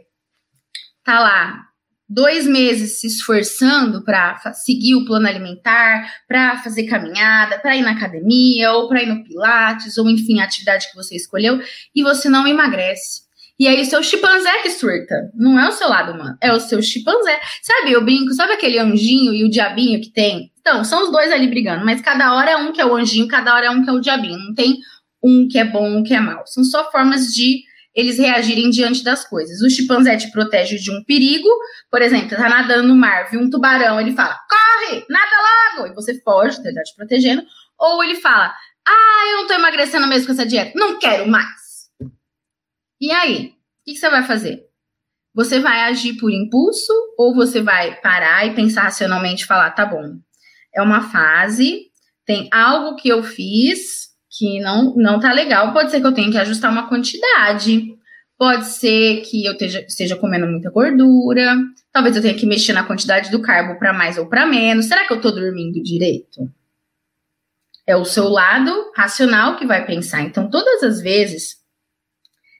tá lá dois meses se esforçando para seguir o plano alimentar, para fazer caminhada, para ir na academia, ou para ir no Pilates, ou enfim, a atividade que você escolheu, e você não emagrece. E aí o seu chimpanzé que surta. Não é o seu lado humano, é o seu chimpanzé. Sabe, eu brinco, sabe aquele anjinho e o diabinho que tem? Então, são os dois ali brigando, mas cada hora é um que é o anjinho, cada hora é um que é o diabinho. Não tem um que é bom, um que é mau. São só formas de eles reagirem diante das coisas. O chimpanzé te protege de um perigo, por exemplo, tá nadando no mar, viu um tubarão, ele fala, corre, nada logo, e você foge, tá te protegendo. Ou ele fala, ah, eu não tô emagrecendo mesmo com essa dieta, não quero mais. E aí, o que, que você vai fazer? Você vai agir por impulso ou você vai parar e pensar racionalmente e falar, tá bom, é uma fase, tem algo que eu fiz que não, não tá legal, pode ser que eu tenha que ajustar uma quantidade, pode ser que eu esteja, esteja comendo muita gordura, talvez eu tenha que mexer na quantidade do carbo para mais ou para menos, será que eu tô dormindo direito? É o seu lado racional que vai pensar. Então, todas as vezes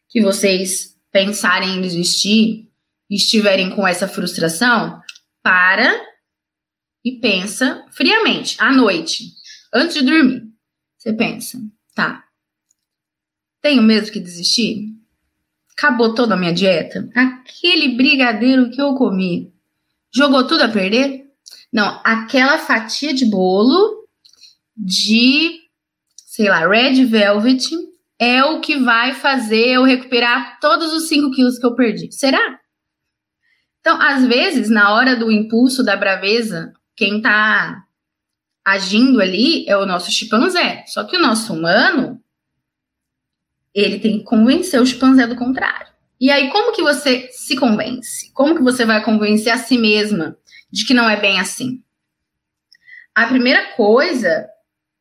que vocês pensarem em desistir e estiverem com essa frustração, para e pensa friamente, à noite, antes de dormir. Você pensa, tá, tenho mesmo que desistir? Acabou toda a minha dieta? Aquele brigadeiro que eu comi jogou tudo a perder? Não, aquela fatia de bolo de, sei lá, red velvet é o que vai fazer eu recuperar todos os 5 quilos que eu perdi. Será? Então, às vezes, na hora do impulso, da braveza, quem tá agindo ali é o nosso chimpanzé. Só que o nosso humano, ele tem que convencer o chimpanzé do contrário. E aí, como que você se convence? Como que você vai convencer a si mesma de que não é bem assim? A primeira coisa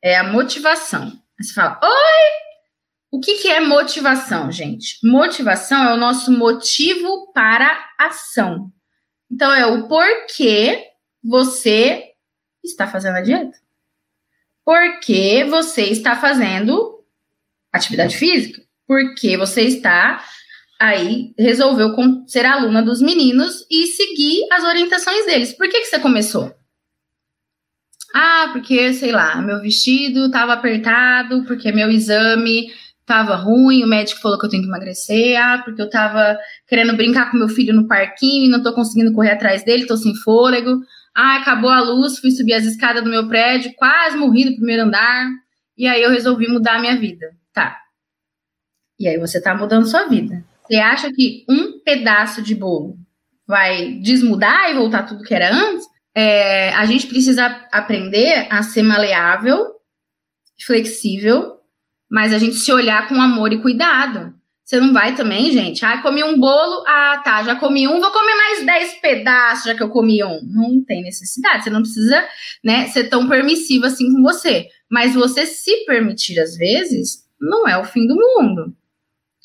é a motivação. Você fala, oi, o que, que é motivação, gente? Motivação é o nosso motivo para ação. Então, é o porquê você está fazendo a dieta. Porque você está fazendo atividade física. Porque você está aí, resolveu ser aluna dos meninos e seguir as orientações deles. Por que, que você começou? Ah, porque, sei lá, meu vestido estava apertado, porque meu exame tava ruim, o médico falou que eu tenho que emagrecer, ah, porque eu tava querendo brincar com meu filho no parquinho e não tô conseguindo correr atrás dele, tô sem fôlego. Ah, acabou a luz, fui subir as escadas do meu prédio, quase morri no primeiro andar, e aí eu resolvi mudar a minha vida. Tá. E aí você tá mudando sua vida. Você acha que um pedaço de bolo vai desmudar e voltar tudo que era antes? É, a gente precisa aprender a ser maleável, flexível mas a gente se olhar com amor e cuidado. Você não vai também, gente? Ah, comi um bolo, ah, tá, já comi um, vou comer mais 10 pedaços já que eu comi um. Não tem necessidade, você não precisa, né, ser tão permissivo assim com você. Mas você se permitir às vezes, não é o fim do mundo.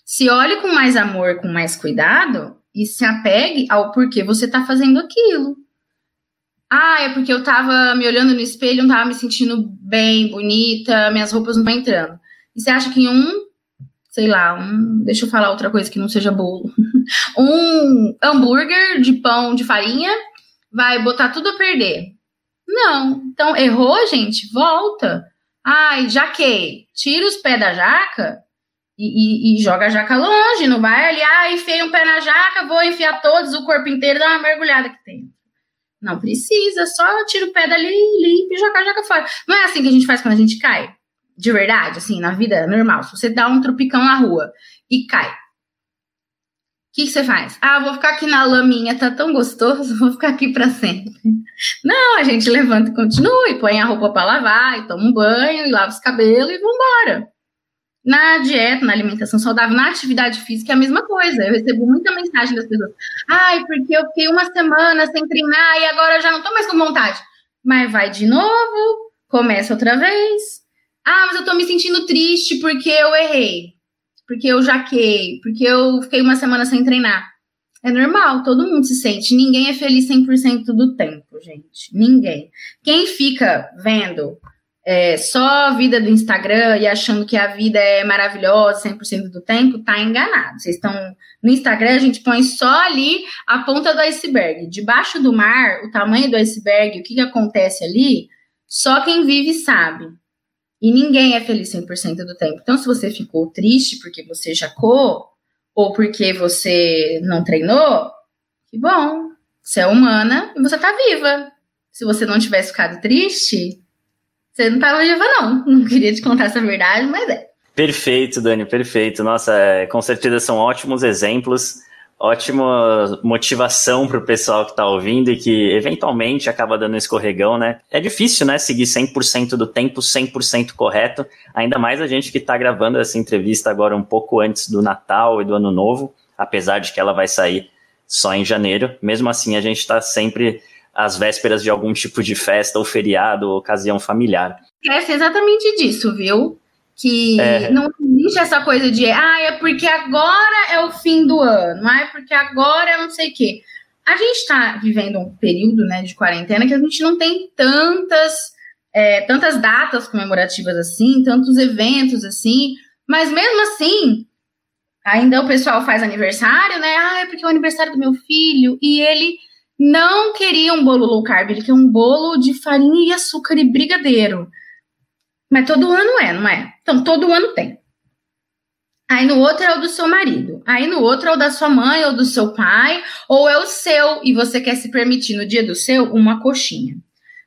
Se olhe com mais amor, com mais cuidado e se apegue ao porquê você tá fazendo aquilo. Ah, é porque eu tava me olhando no espelho, não tava me sentindo bem, bonita, minhas roupas não estão entrando. E você acha que um, sei lá, um, deixa eu falar outra coisa que não seja bolo, (laughs) um hambúrguer de pão de farinha vai botar tudo a perder? Não. Então, errou, gente? Volta. Ai, jaquei. Tira os pés da jaca e, e, e, joga a jaca longe. Não vai ali, ah, enfiei um pé na jaca, vou enfiar todos, o corpo inteiro, dá uma mergulhada aqui dentro. Não precisa, só tira o pé dali, limpa e joga a jaca fora. Não é assim que a gente faz quando a gente cai? De verdade, assim, na vida normal, se você dá um tropicão na rua e cai, o que, que, você faz? Ah, vou ficar aqui na laminha, tá tão gostoso, (laughs) vou ficar aqui para sempre. Não, a gente levanta e continua, e põe a roupa para lavar, e toma um banho, e lava os cabelos e vambora. Na dieta, na alimentação saudável, na atividade física é a mesma coisa. Eu recebo muita mensagem das pessoas. Ai, porque eu fiquei uma semana sem treinar e agora eu já não tô mais com vontade. Mas vai de novo, começa outra vez, ah, mas eu tô me sentindo triste porque eu errei, porque eu jaquei, porque eu fiquei uma semana sem treinar. É normal, todo mundo se sente. Ninguém é feliz 100% do tempo, gente. Ninguém. Quem fica vendo é, só a vida do Instagram e achando que a vida é maravilhosa 100% do tempo, tá enganado. Vocês estão no Instagram, a gente põe só ali a ponta do iceberg. Debaixo do mar, o tamanho do iceberg, o que, que acontece ali, só quem vive sabe. E ninguém é feliz 100% do tempo. Então, se você ficou triste porque você jacou, ou porque você não treinou, que bom. Você é humana e você tá viva. Se você não tivesse ficado triste, você não tava viva, não. (laughs) Não queria te contar essa verdade, mas é. Perfeito, Dani, perfeito. Nossa, é, com certeza são ótimos exemplos ótima motivação para o pessoal que está ouvindo e que eventualmente acaba dando um escorregão, né? É difícil, né, seguir 100% do tempo 100% correto, ainda mais a gente que está gravando essa entrevista agora um pouco antes do Natal e do Ano Novo, apesar de que ela vai sair só em janeiro. Mesmo assim, a gente está sempre às vésperas de algum tipo de festa ou feriado ou ocasião familiar. É exatamente disso, viu? Que é. não existe essa coisa de, ah, é porque agora é o fim do ano, ah, é porque agora é não sei o quê. A gente está vivendo um período né, de quarentena que a gente não tem tantas, é, tantas datas comemorativas assim, tantos eventos assim, mas mesmo assim, Ainda o pessoal faz aniversário, né? Ah, é porque é o aniversário do meu filho. E ele não queria um bolo low carb, ele queria um bolo de farinha e açúcar e brigadeiro. Mas todo ano é, não é? Então, todo ano tem. Aí no outro é o do seu marido. Aí no outro é o da sua mãe ou do seu pai, ou é o seu e você quer se permitir no dia do seu uma coxinha.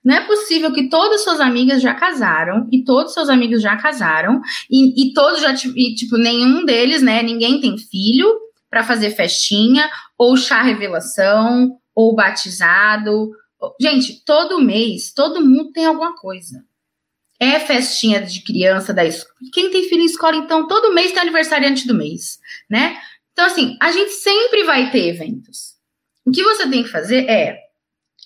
Não é possível que todas suas amigas já casaram e todos seus amigos já casaram e, e todos já e, tipo nenhum deles, né? Ninguém tem filho para fazer festinha ou chá revelação ou batizado. Gente, todo mês todo mundo tem alguma coisa. É festinha de criança da escola. Quem tem filho em escola, então, todo mês tem aniversariante do mês, né? Então, assim, a gente sempre vai ter eventos. O que você tem que fazer é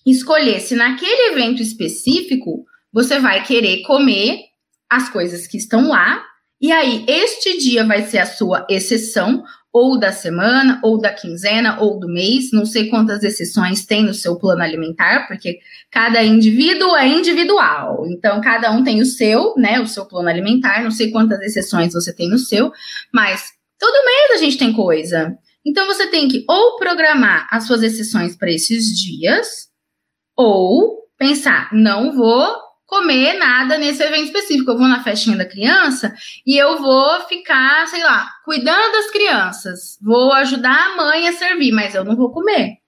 escolher se naquele evento específico você vai querer comer as coisas que estão lá. E aí, este dia vai ser a sua exceção, ou da semana, ou da quinzena, ou do mês. Não sei quantas exceções tem no seu plano alimentar, porque cada indivíduo é individual. Então, cada um tem o seu, né? O seu plano alimentar. Não sei quantas exceções você tem no seu, mas todo mês a gente tem coisa. Então, você tem que ou programar as suas exceções para esses dias, ou pensar, não vou comer nada nesse evento específico. Eu vou na festinha da criança e eu vou ficar, sei lá, cuidando das crianças. Vou ajudar a mãe a servir, mas eu não vou comer.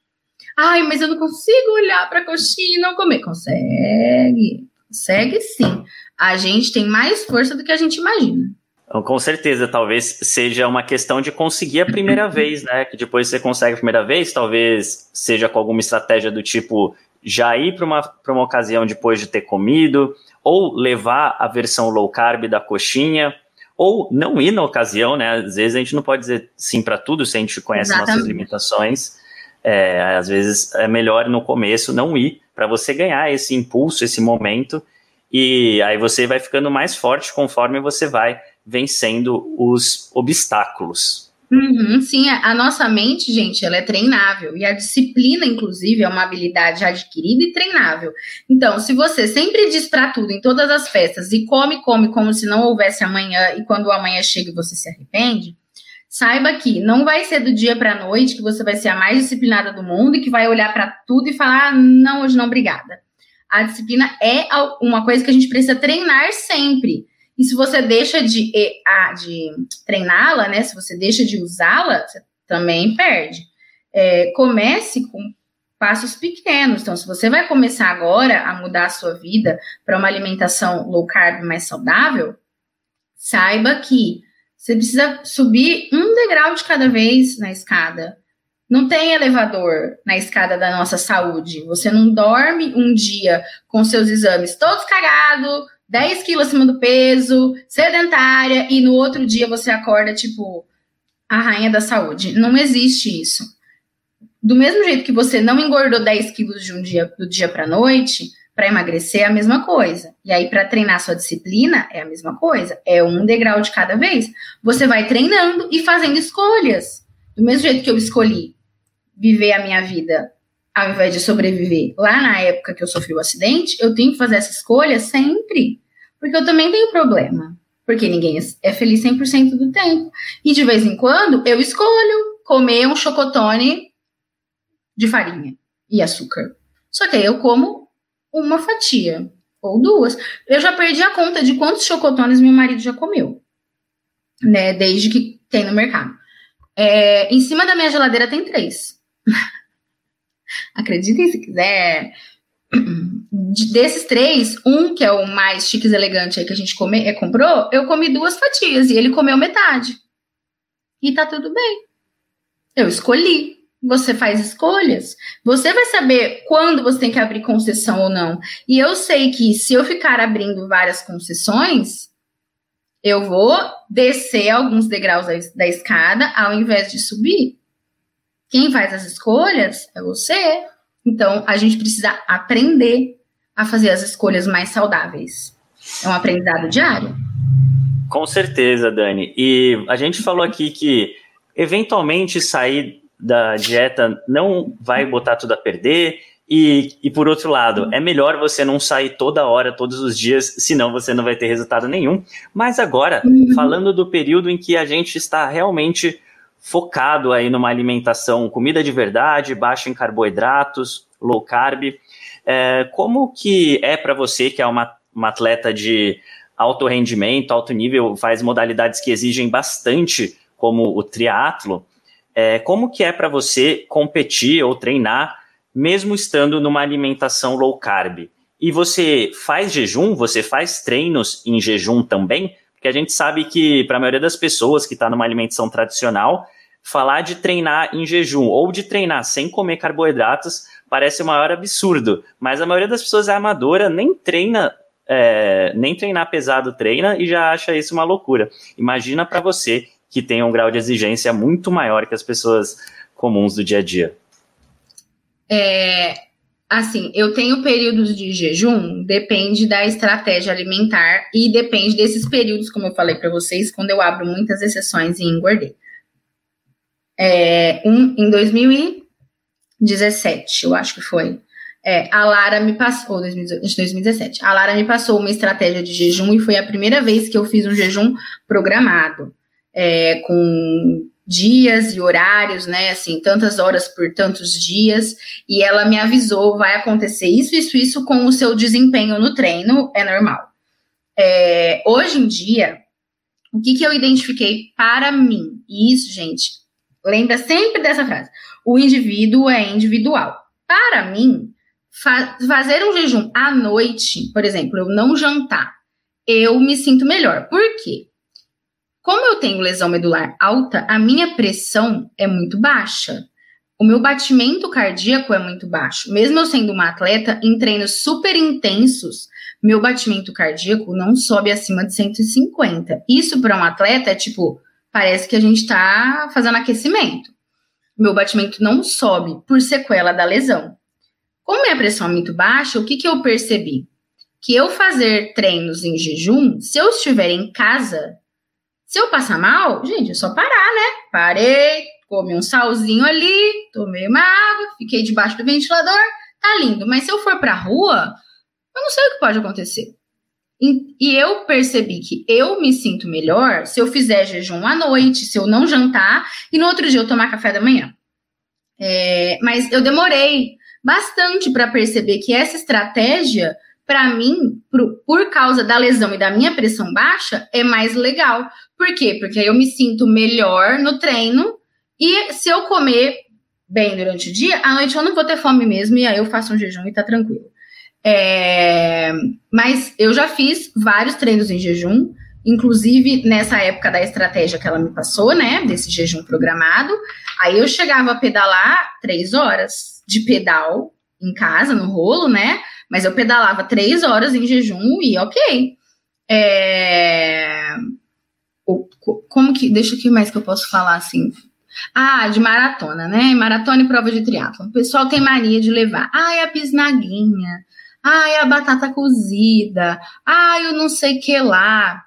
Ai, mas eu não consigo olhar para a coxinha e não comer. Consegue. Consegue sim. A gente tem mais força do que a gente imagina. Então, com certeza, talvez seja uma questão de conseguir a primeira (laughs) vez, né? Que depois você consegue a primeira vez, talvez seja com alguma estratégia do tipo já ir para uma, uma ocasião depois de ter comido, ou levar a versão low carb da coxinha, ou não ir na ocasião, né? Às vezes a gente não pode dizer sim para tudo se a gente conhece Exatamente. nossas limitações. É, às vezes é melhor no começo não ir para você ganhar esse impulso, esse momento, e aí você vai ficando mais forte conforme você vai vencendo os obstáculos. Uhum, sim, a, a, nossa mente, gente, ela é treinável. E a disciplina, inclusive, é uma habilidade adquirida e treinável. Então, se você sempre diz para tudo em todas as festas e come, come como se não houvesse amanhã, e quando o amanhã chega você se arrepende, saiba que não vai ser do dia para noite que você vai ser a mais disciplinada do mundo e que vai olhar para tudo e falar: ah, não, hoje não, obrigada. A disciplina é uma coisa que a gente precisa treinar sempre. E se você deixa de, de treiná-la, né? Se você deixa de usá-la, você também perde. É, comece com passos pequenos. Então, se você vai começar agora a mudar a sua vida para uma alimentação low carb mais saudável, saiba que você precisa subir um degrau de cada vez na escada. Não tem elevador na escada da nossa saúde. Você não dorme um dia com seus exames todos cagados, 10 quilos acima do peso, sedentária, e no outro dia você acorda, tipo, a rainha da saúde. Não existe isso. Do mesmo jeito que você não engordou 10 quilos de um dia do dia para noite, para emagrecer é a mesma coisa. E aí, para treinar sua disciplina, é a mesma coisa. É um degrau de cada vez. Você vai treinando e fazendo escolhas. Do mesmo jeito que eu escolhi viver a minha vida ao invés de sobreviver lá na época que eu sofri o acidente, eu tenho que fazer essa escolha sempre. Porque eu também tenho problema. Porque ninguém é feliz 100% do tempo. E de vez em quando eu escolho comer um chocotone de farinha e açúcar. Só que aí eu como uma fatia ou duas. Eu já perdi a conta de quantos chocotones meu marido já comeu, né? Desde que tem no mercado. É, em cima da minha geladeira tem três. (laughs) Acreditem se quiser. De, desses três, um que é o mais chiques elegante aí que a gente come, é, comprou, eu comi duas fatias e ele comeu metade. E tá tudo bem. Eu escolhi. Você faz escolhas. Você vai saber quando você tem que abrir concessão ou não. E eu sei que se eu ficar abrindo várias concessões, eu vou descer alguns degraus da, da escada ao invés de subir. Quem faz as escolhas é você. Então, a gente precisa aprender a fazer as escolhas mais saudáveis. É um aprendizado diário. Com certeza, Dani. E a gente falou aqui que eventualmente sair da dieta não vai botar tudo a perder. E, e por outro lado, é melhor você não sair toda hora, todos os dias, senão você não vai ter resultado nenhum. Mas agora, uhum. falando do período em que a gente está realmente focado aí numa alimentação, comida de verdade, baixa em carboidratos, low carb. É, como que é para você, que é uma, uma atleta de alto rendimento, alto nível, faz modalidades que exigem bastante, como o triatlo, é, como que é para você competir ou treinar, mesmo estando numa alimentação low carb? E você faz jejum? Você faz treinos em jejum também? Porque a gente sabe que, para a maioria das pessoas que está numa alimentação tradicional, falar de treinar em jejum ou de treinar sem comer carboidratos parece o maior absurdo. Mas a maioria das pessoas é amadora, nem treina, é, nem treinar pesado treina e já acha isso uma loucura. Imagina para você que tem um grau de exigência muito maior que as pessoas comuns do dia a dia. É, assim, eu tenho períodos de jejum, depende da estratégia alimentar e depende desses períodos, como eu falei para vocês, quando eu abro muitas exceções e engordei. É, um, em 2017, eu acho que foi. É, a Lara me passou, 2017, a Lara me passou uma estratégia de jejum e foi a primeira vez que eu fiz um jejum programado, é, com dias e horários, né, assim, tantas horas por tantos dias, e ela me avisou, vai acontecer isso, isso, isso com o seu desempenho no treino, é normal. É, hoje em dia, o que, que eu identifiquei para mim? E isso, gente, Lembra sempre dessa frase. O indivíduo é individual. Para mim, fa fazer um jejum à noite, por exemplo, eu não jantar, eu me sinto melhor. Por quê? Como eu tenho lesão medular alta, a minha pressão é muito baixa. O meu batimento cardíaco é muito baixo. Mesmo eu sendo uma atleta, em treinos super intensos, meu batimento cardíaco não sobe acima de 150. Isso para um atleta é tipo parece que a gente está fazendo aquecimento. Meu batimento não sobe por sequela da lesão. Como minha pressão é muito baixa, o que, que eu percebi? Que eu fazer treinos em jejum, se eu estiver em casa, se eu passar mal, gente, é só parar, né? Parei, comi um salzinho ali, tomei uma água, fiquei debaixo do ventilador, tá lindo. Mas se eu for pra rua, eu não sei o que pode acontecer. E eu percebi que eu me sinto melhor se eu fizer jejum à noite, se eu não jantar e no outro dia eu tomar café da manhã. É, mas eu demorei bastante para perceber que essa estratégia, para mim, por, por causa da lesão e da minha pressão baixa, é mais legal. Por quê? Porque aí eu me sinto melhor no treino e se eu comer bem durante o dia, à noite eu não vou ter fome mesmo e aí eu faço um jejum e tá tranquilo. É, mas eu já fiz vários treinos em jejum, inclusive nessa época da estratégia que ela me passou, né? Desse jejum programado. Aí eu chegava a pedalar três horas de pedal em casa, no rolo, né? Mas eu pedalava três horas em jejum e ok. É, como que. Deixa aqui mais que eu posso falar assim. Ah, de maratona, né? Maratona e prova de triatlo. O pessoal tem mania de levar. Ah, é a bisnaguinha. Ai, a batata cozida. Ai, eu não sei que lá.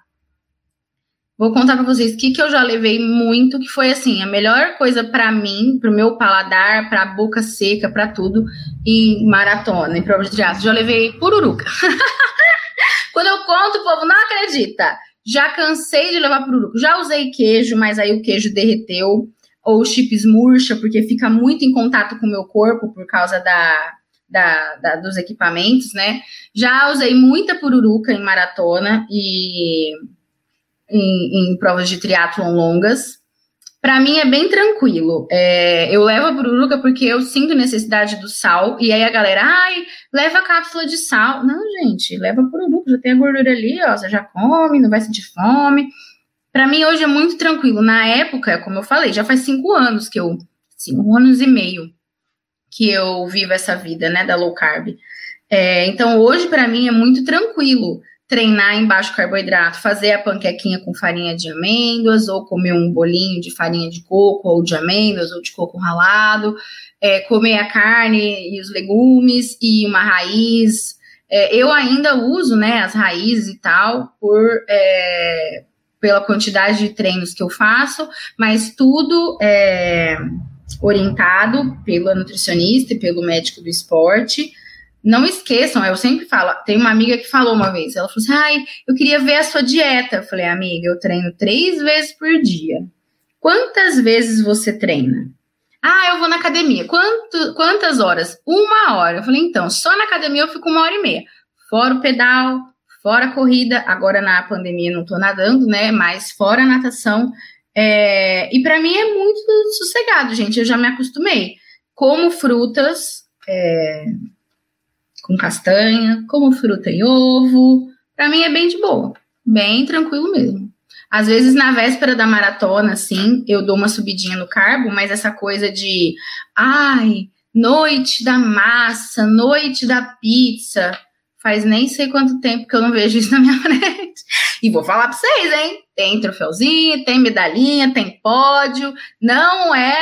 Vou contar para vocês o que, que eu já levei muito, que foi assim, a melhor coisa para mim, pro meu paladar, pra boca seca, para tudo, em maratona, em prova de triatlo, já levei pururuca. (laughs) Quando eu conto, o povo não acredita. Já cansei de levar pururuca. Já usei queijo, mas aí o queijo derreteu. Ou chips murcha, porque fica muito em contato com o meu corpo por causa da, da, da, dos equipamentos, né? Já usei muita pururuca em maratona e em, em provas de triatlon longas. Para mim é bem tranquilo. É, eu levo a pururuca porque eu sinto necessidade do sal. E aí a galera, ai, leva a cápsula de sal. Não, gente, leva a pururuca, já tem a gordura ali, ó, você já come, não vai sentir fome. Para mim hoje é muito tranquilo. Na época, como eu falei, já faz cinco anos que eu, cinco anos e meio que eu vivo essa vida, né, da low carb. É, então, hoje, para mim, é muito tranquilo treinar em baixo carboidrato, fazer a panquequinha com farinha de amêndoas, ou comer um bolinho de farinha de coco, ou de amêndoas, ou de coco ralado, é, comer a carne e os legumes e uma raiz. É, eu ainda uso, né, as raízes e tal, por é, pela quantidade de treinos que eu faço, mas tudo é, orientado pela nutricionista e pelo médico do esporte. Não esqueçam, eu sempre falo, tem uma amiga que falou uma vez, ela falou assim, ai, eu queria ver a sua dieta. Eu falei, amiga, eu treino três vezes por dia. Quantas vezes você treina? Ah, eu vou na academia. Quanto, quantas horas? Uma hora. Eu falei, então, só na academia eu fico uma hora e meia. Fora o pedal, fora a corrida. Agora na pandemia não tô nadando, né? Mas fora a natação. É... E para mim é muito sossegado, gente. Eu já me acostumei. Como frutas é... com castanha, como fruta e ovo. Para mim é bem de boa. Bem tranquilo mesmo. Às vezes, na véspera da maratona, assim, eu dou uma subidinha no carbo, mas essa coisa de, ai, noite da massa, noite da pizza, faz nem sei quanto tempo que eu não vejo isso na minha (laughs) frente. E vou falar para vocês, hein? Tem troféuzinho, tem medalhinha, tem pódio, não é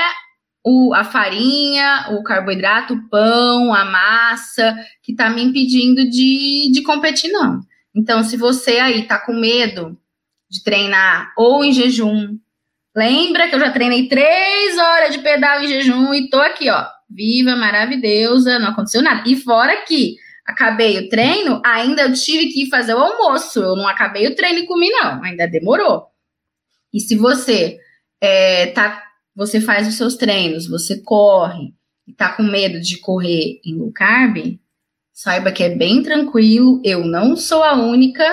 o, a farinha, o carboidrato, o pão, a massa que tá me impedindo de, de competir, não. Então, se você aí tá com medo de treinar ou em jejum. Lembra que eu já treinei três horas de pedal em jejum e tô aqui, ó, viva, maravilhosa, não aconteceu nada. E fora que acabei o treino, ainda eu tive que ir fazer o almoço. Eu não acabei o treino e comi, não, ainda demorou. E se você é, tá, você faz os seus treinos, você corre e tá com medo de correr em low carb, saiba que é bem tranquilo. Eu não sou a única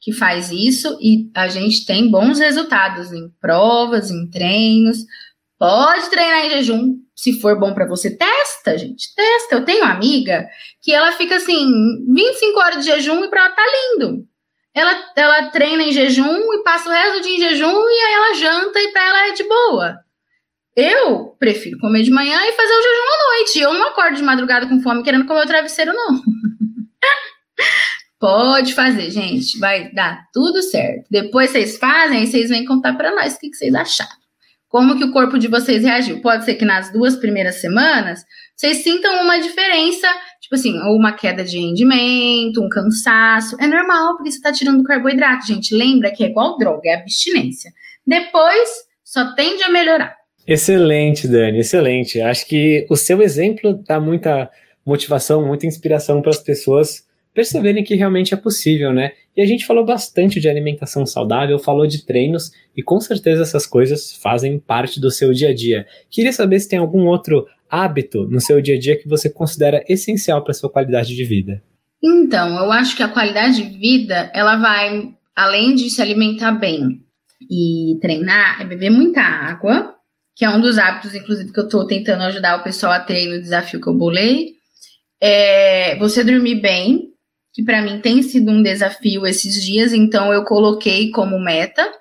que faz isso e a gente tem bons resultados em provas, em treinos. Pode treinar em jejum, se for bom para você, testa, gente, testa. Eu tenho uma amiga que ela fica assim, 25 horas de jejum e para ela tá lindo. Ela, ela treina em jejum e passa o resto do dia em jejum e aí ela janta e para ela é de boa. Eu prefiro comer de manhã e fazer o jejum à noite. Eu não acordo de madrugada com fome querendo comer o travesseiro, não. (laughs) Pode fazer, gente. Vai dar tudo certo. Depois vocês fazem, e vocês vêm contar para nós o que, que vocês acharam. Como que o corpo de vocês reagiu? Pode ser que nas duas primeiras semanas vocês sintam uma diferença, tipo assim, ou uma queda de rendimento, um cansaço. É normal, porque você está tirando carboidrato, gente. Lembra que é igual droga, é abstinência. Depois, só tende a melhorar. Excelente, Dani, excelente. Acho que o seu exemplo dá muita motivação, muita inspiração para as pessoas perceberem que realmente é possível, né? E a gente falou bastante de alimentação saudável, falou de treinos e com certeza essas coisas fazem parte do seu dia a dia. Queria saber se tem algum outro hábito no seu dia a dia que você considera essencial para sua qualidade de vida. Então, eu acho que a qualidade de vida, ela vai além de se alimentar bem e treinar, é beber muita água, que é um dos hábitos, inclusive, que eu estou tentando ajudar o pessoal a ter no desafio que eu bolei. É você dormir bem, que para mim tem sido um desafio esses dias, então eu coloquei como meta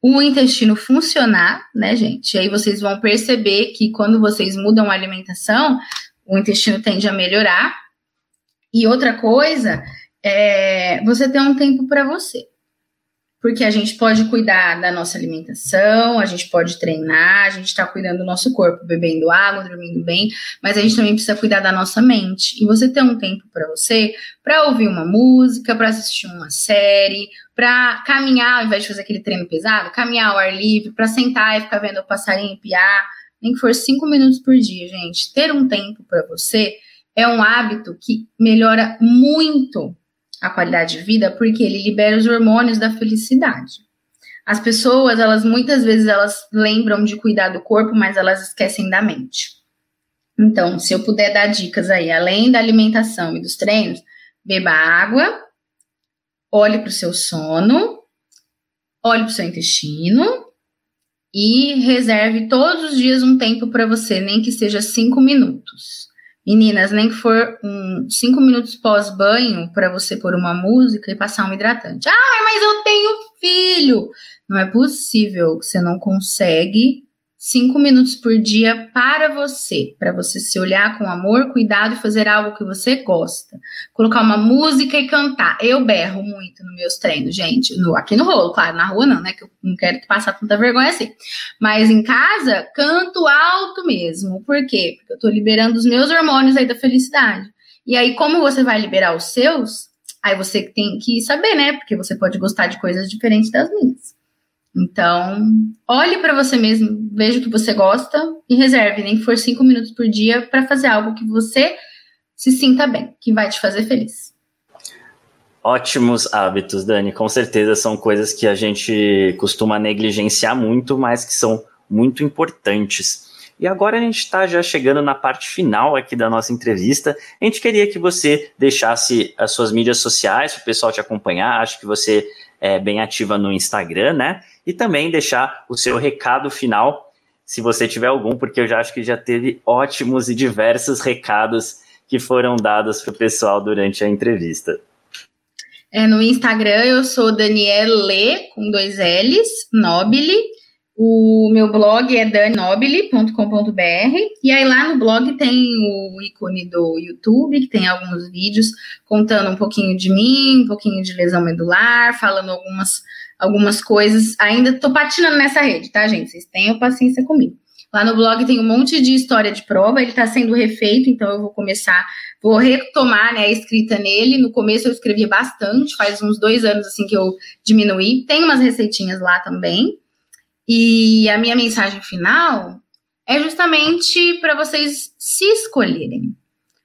o intestino funcionar, né, gente? E aí vocês vão perceber que quando vocês mudam a alimentação, o intestino tende a melhorar. E outra coisa é você ter um tempo para você porque a gente pode cuidar da nossa alimentação, a gente pode treinar, a gente está cuidando do nosso corpo, bebendo água, dormindo bem, mas a gente também precisa cuidar da nossa mente. E você ter um tempo para você, para ouvir uma música, para assistir uma série, para caminhar, ao invés de fazer aquele treino pesado, caminhar ao ar livre, para sentar e ficar vendo o passarinho piar, nem que for cinco minutos por dia, gente. Ter um tempo para você é um hábito que melhora muito a qualidade de vida porque ele libera os hormônios da felicidade. As pessoas, elas muitas vezes elas lembram de cuidar do corpo, mas elas esquecem da mente. Então, se eu puder dar dicas aí, além da alimentação e dos treinos, beba água, olhe para o seu sono, olhe para o seu intestino e reserve todos os dias um tempo para você, nem que seja cinco minutos. Meninas, nem que for um, cinco minutos pós-banho para você pôr uma música e passar um hidratante. Ah, mas eu tenho filho! Não é possível que você não consegue cinco minutos por dia para você, para você se olhar com amor, cuidado e fazer algo que você gosta. Colocar uma música e cantar. Eu berro muito nos meus treinos, gente. No, aqui no rolo, claro, na rua não, né? Que eu não quero passar tanta vergonha assim. Mas em casa, canto alto mesmo. Por quê? Porque eu tô liberando os meus hormônios aí da felicidade. E aí, como você vai liberar os seus, aí você tem que saber, né? Porque você pode gostar de coisas diferentes das minhas. Então, olhe para você mesmo, veja o que você gosta e reserve, nem que for cinco minutos por dia, para fazer algo que você se sinta bem, que vai te fazer feliz. Ótimos hábitos, Dani. Com certeza são coisas que a gente costuma negligenciar muito, mas que são muito importantes. E agora a gente está já chegando na parte final aqui da nossa entrevista. A gente queria que você deixasse as suas mídias sociais para o pessoal te acompanhar. Acho que você é bem ativa no Instagram, né? E também deixar o seu recado final, se você tiver algum, porque eu já acho que já teve ótimos e diversos recados que foram dados para o pessoal durante a entrevista. É, no Instagram eu sou Daniele com dois L's, Nobile. O meu blog é danobile.com.br e aí lá no blog tem o ícone do YouTube, que tem alguns vídeos contando um pouquinho de mim, um pouquinho de lesão medular, falando algumas, algumas coisas. Ainda tô patinando nessa rede, tá, gente? Vocês tenham paciência comigo. Lá no blog tem um monte de história de prova, ele está sendo refeito, então eu vou começar, vou retomar né, a escrita nele. No começo eu escrevia bastante, faz uns dois anos assim que eu diminuí. Tem umas receitinhas lá também. E a minha mensagem final é justamente para vocês se escolherem.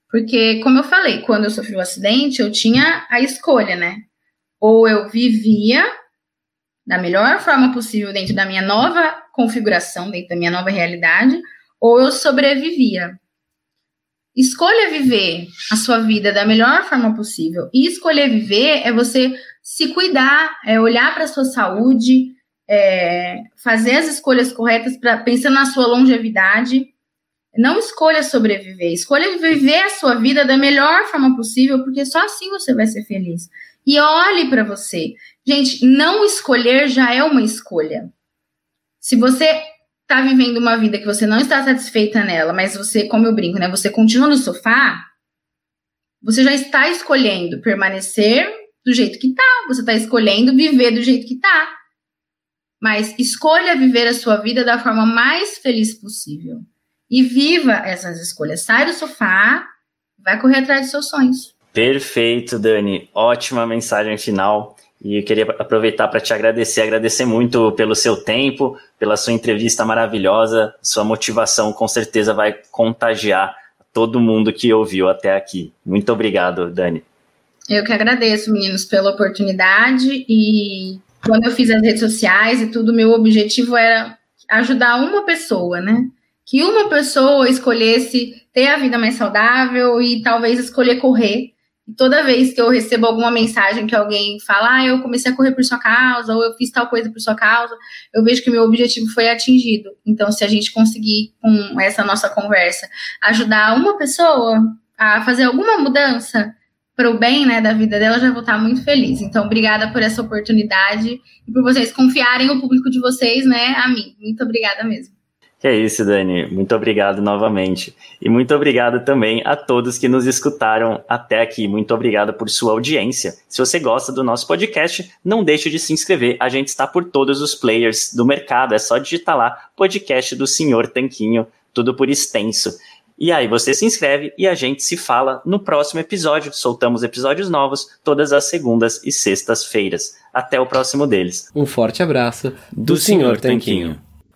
Porque, como eu falei, quando eu sofri o um acidente, eu tinha a escolha, né? Ou eu vivia da melhor forma possível dentro da minha nova configuração, dentro da minha nova realidade, ou eu sobrevivia. Escolha viver a sua vida da melhor forma possível. E escolher viver é você se cuidar, é olhar para a sua saúde, é, fazer as escolhas corretas para pensando na sua longevidade. Não escolha sobreviver, escolha viver a sua vida da melhor forma possível, porque só assim você vai ser feliz. E olhe para você. Gente, não escolher já é uma escolha. Se você está vivendo uma vida que você não está satisfeita nela, mas você, como eu brinco, né, você continua no sofá, você já está escolhendo permanecer do jeito que está, você está escolhendo viver do jeito que está. Mas escolha viver a sua vida da forma mais feliz possível. E viva essas escolhas. Sai do sofá, vai correr atrás dos seus sonhos. Perfeito, Dani. Ótima mensagem final. E eu queria aproveitar para te agradecer, agradecer muito pelo seu tempo, pela sua entrevista maravilhosa. Sua motivação com certeza vai contagiar todo mundo que ouviu até aqui. Muito obrigado, Dani. Eu que agradeço, meninos, pela oportunidade e quando eu fiz as redes sociais e tudo, meu objetivo era ajudar uma pessoa, né? Que uma pessoa escolhesse ter a vida mais saudável e talvez escolher correr. E toda vez que eu recebo alguma mensagem que alguém fala, ah, eu comecei a correr por sua causa, ou eu fiz tal coisa por sua causa, eu vejo que meu objetivo foi atingido. Então, se a gente conseguir, com essa nossa conversa, ajudar uma pessoa a fazer alguma mudança, para o bem né, da vida dela, já vou estar muito feliz. Então, obrigada por essa oportunidade e por vocês confiarem o público de vocês né, a mim. Muito obrigada mesmo. Que é isso, Dani. Muito obrigado novamente. E muito obrigado também a todos que nos escutaram até aqui. Muito obrigado por sua audiência. Se você gosta do nosso podcast, não deixe de se inscrever. A gente está por todos os players do mercado. É só digitar lá podcast do Senhor Tanquinho, tudo por extenso. E aí você se inscreve e a gente se fala no próximo episódio. Soltamos episódios novos todas as segundas e sextas-feiras. Até o próximo deles. Um forte abraço do, do Senhor Tanquinho.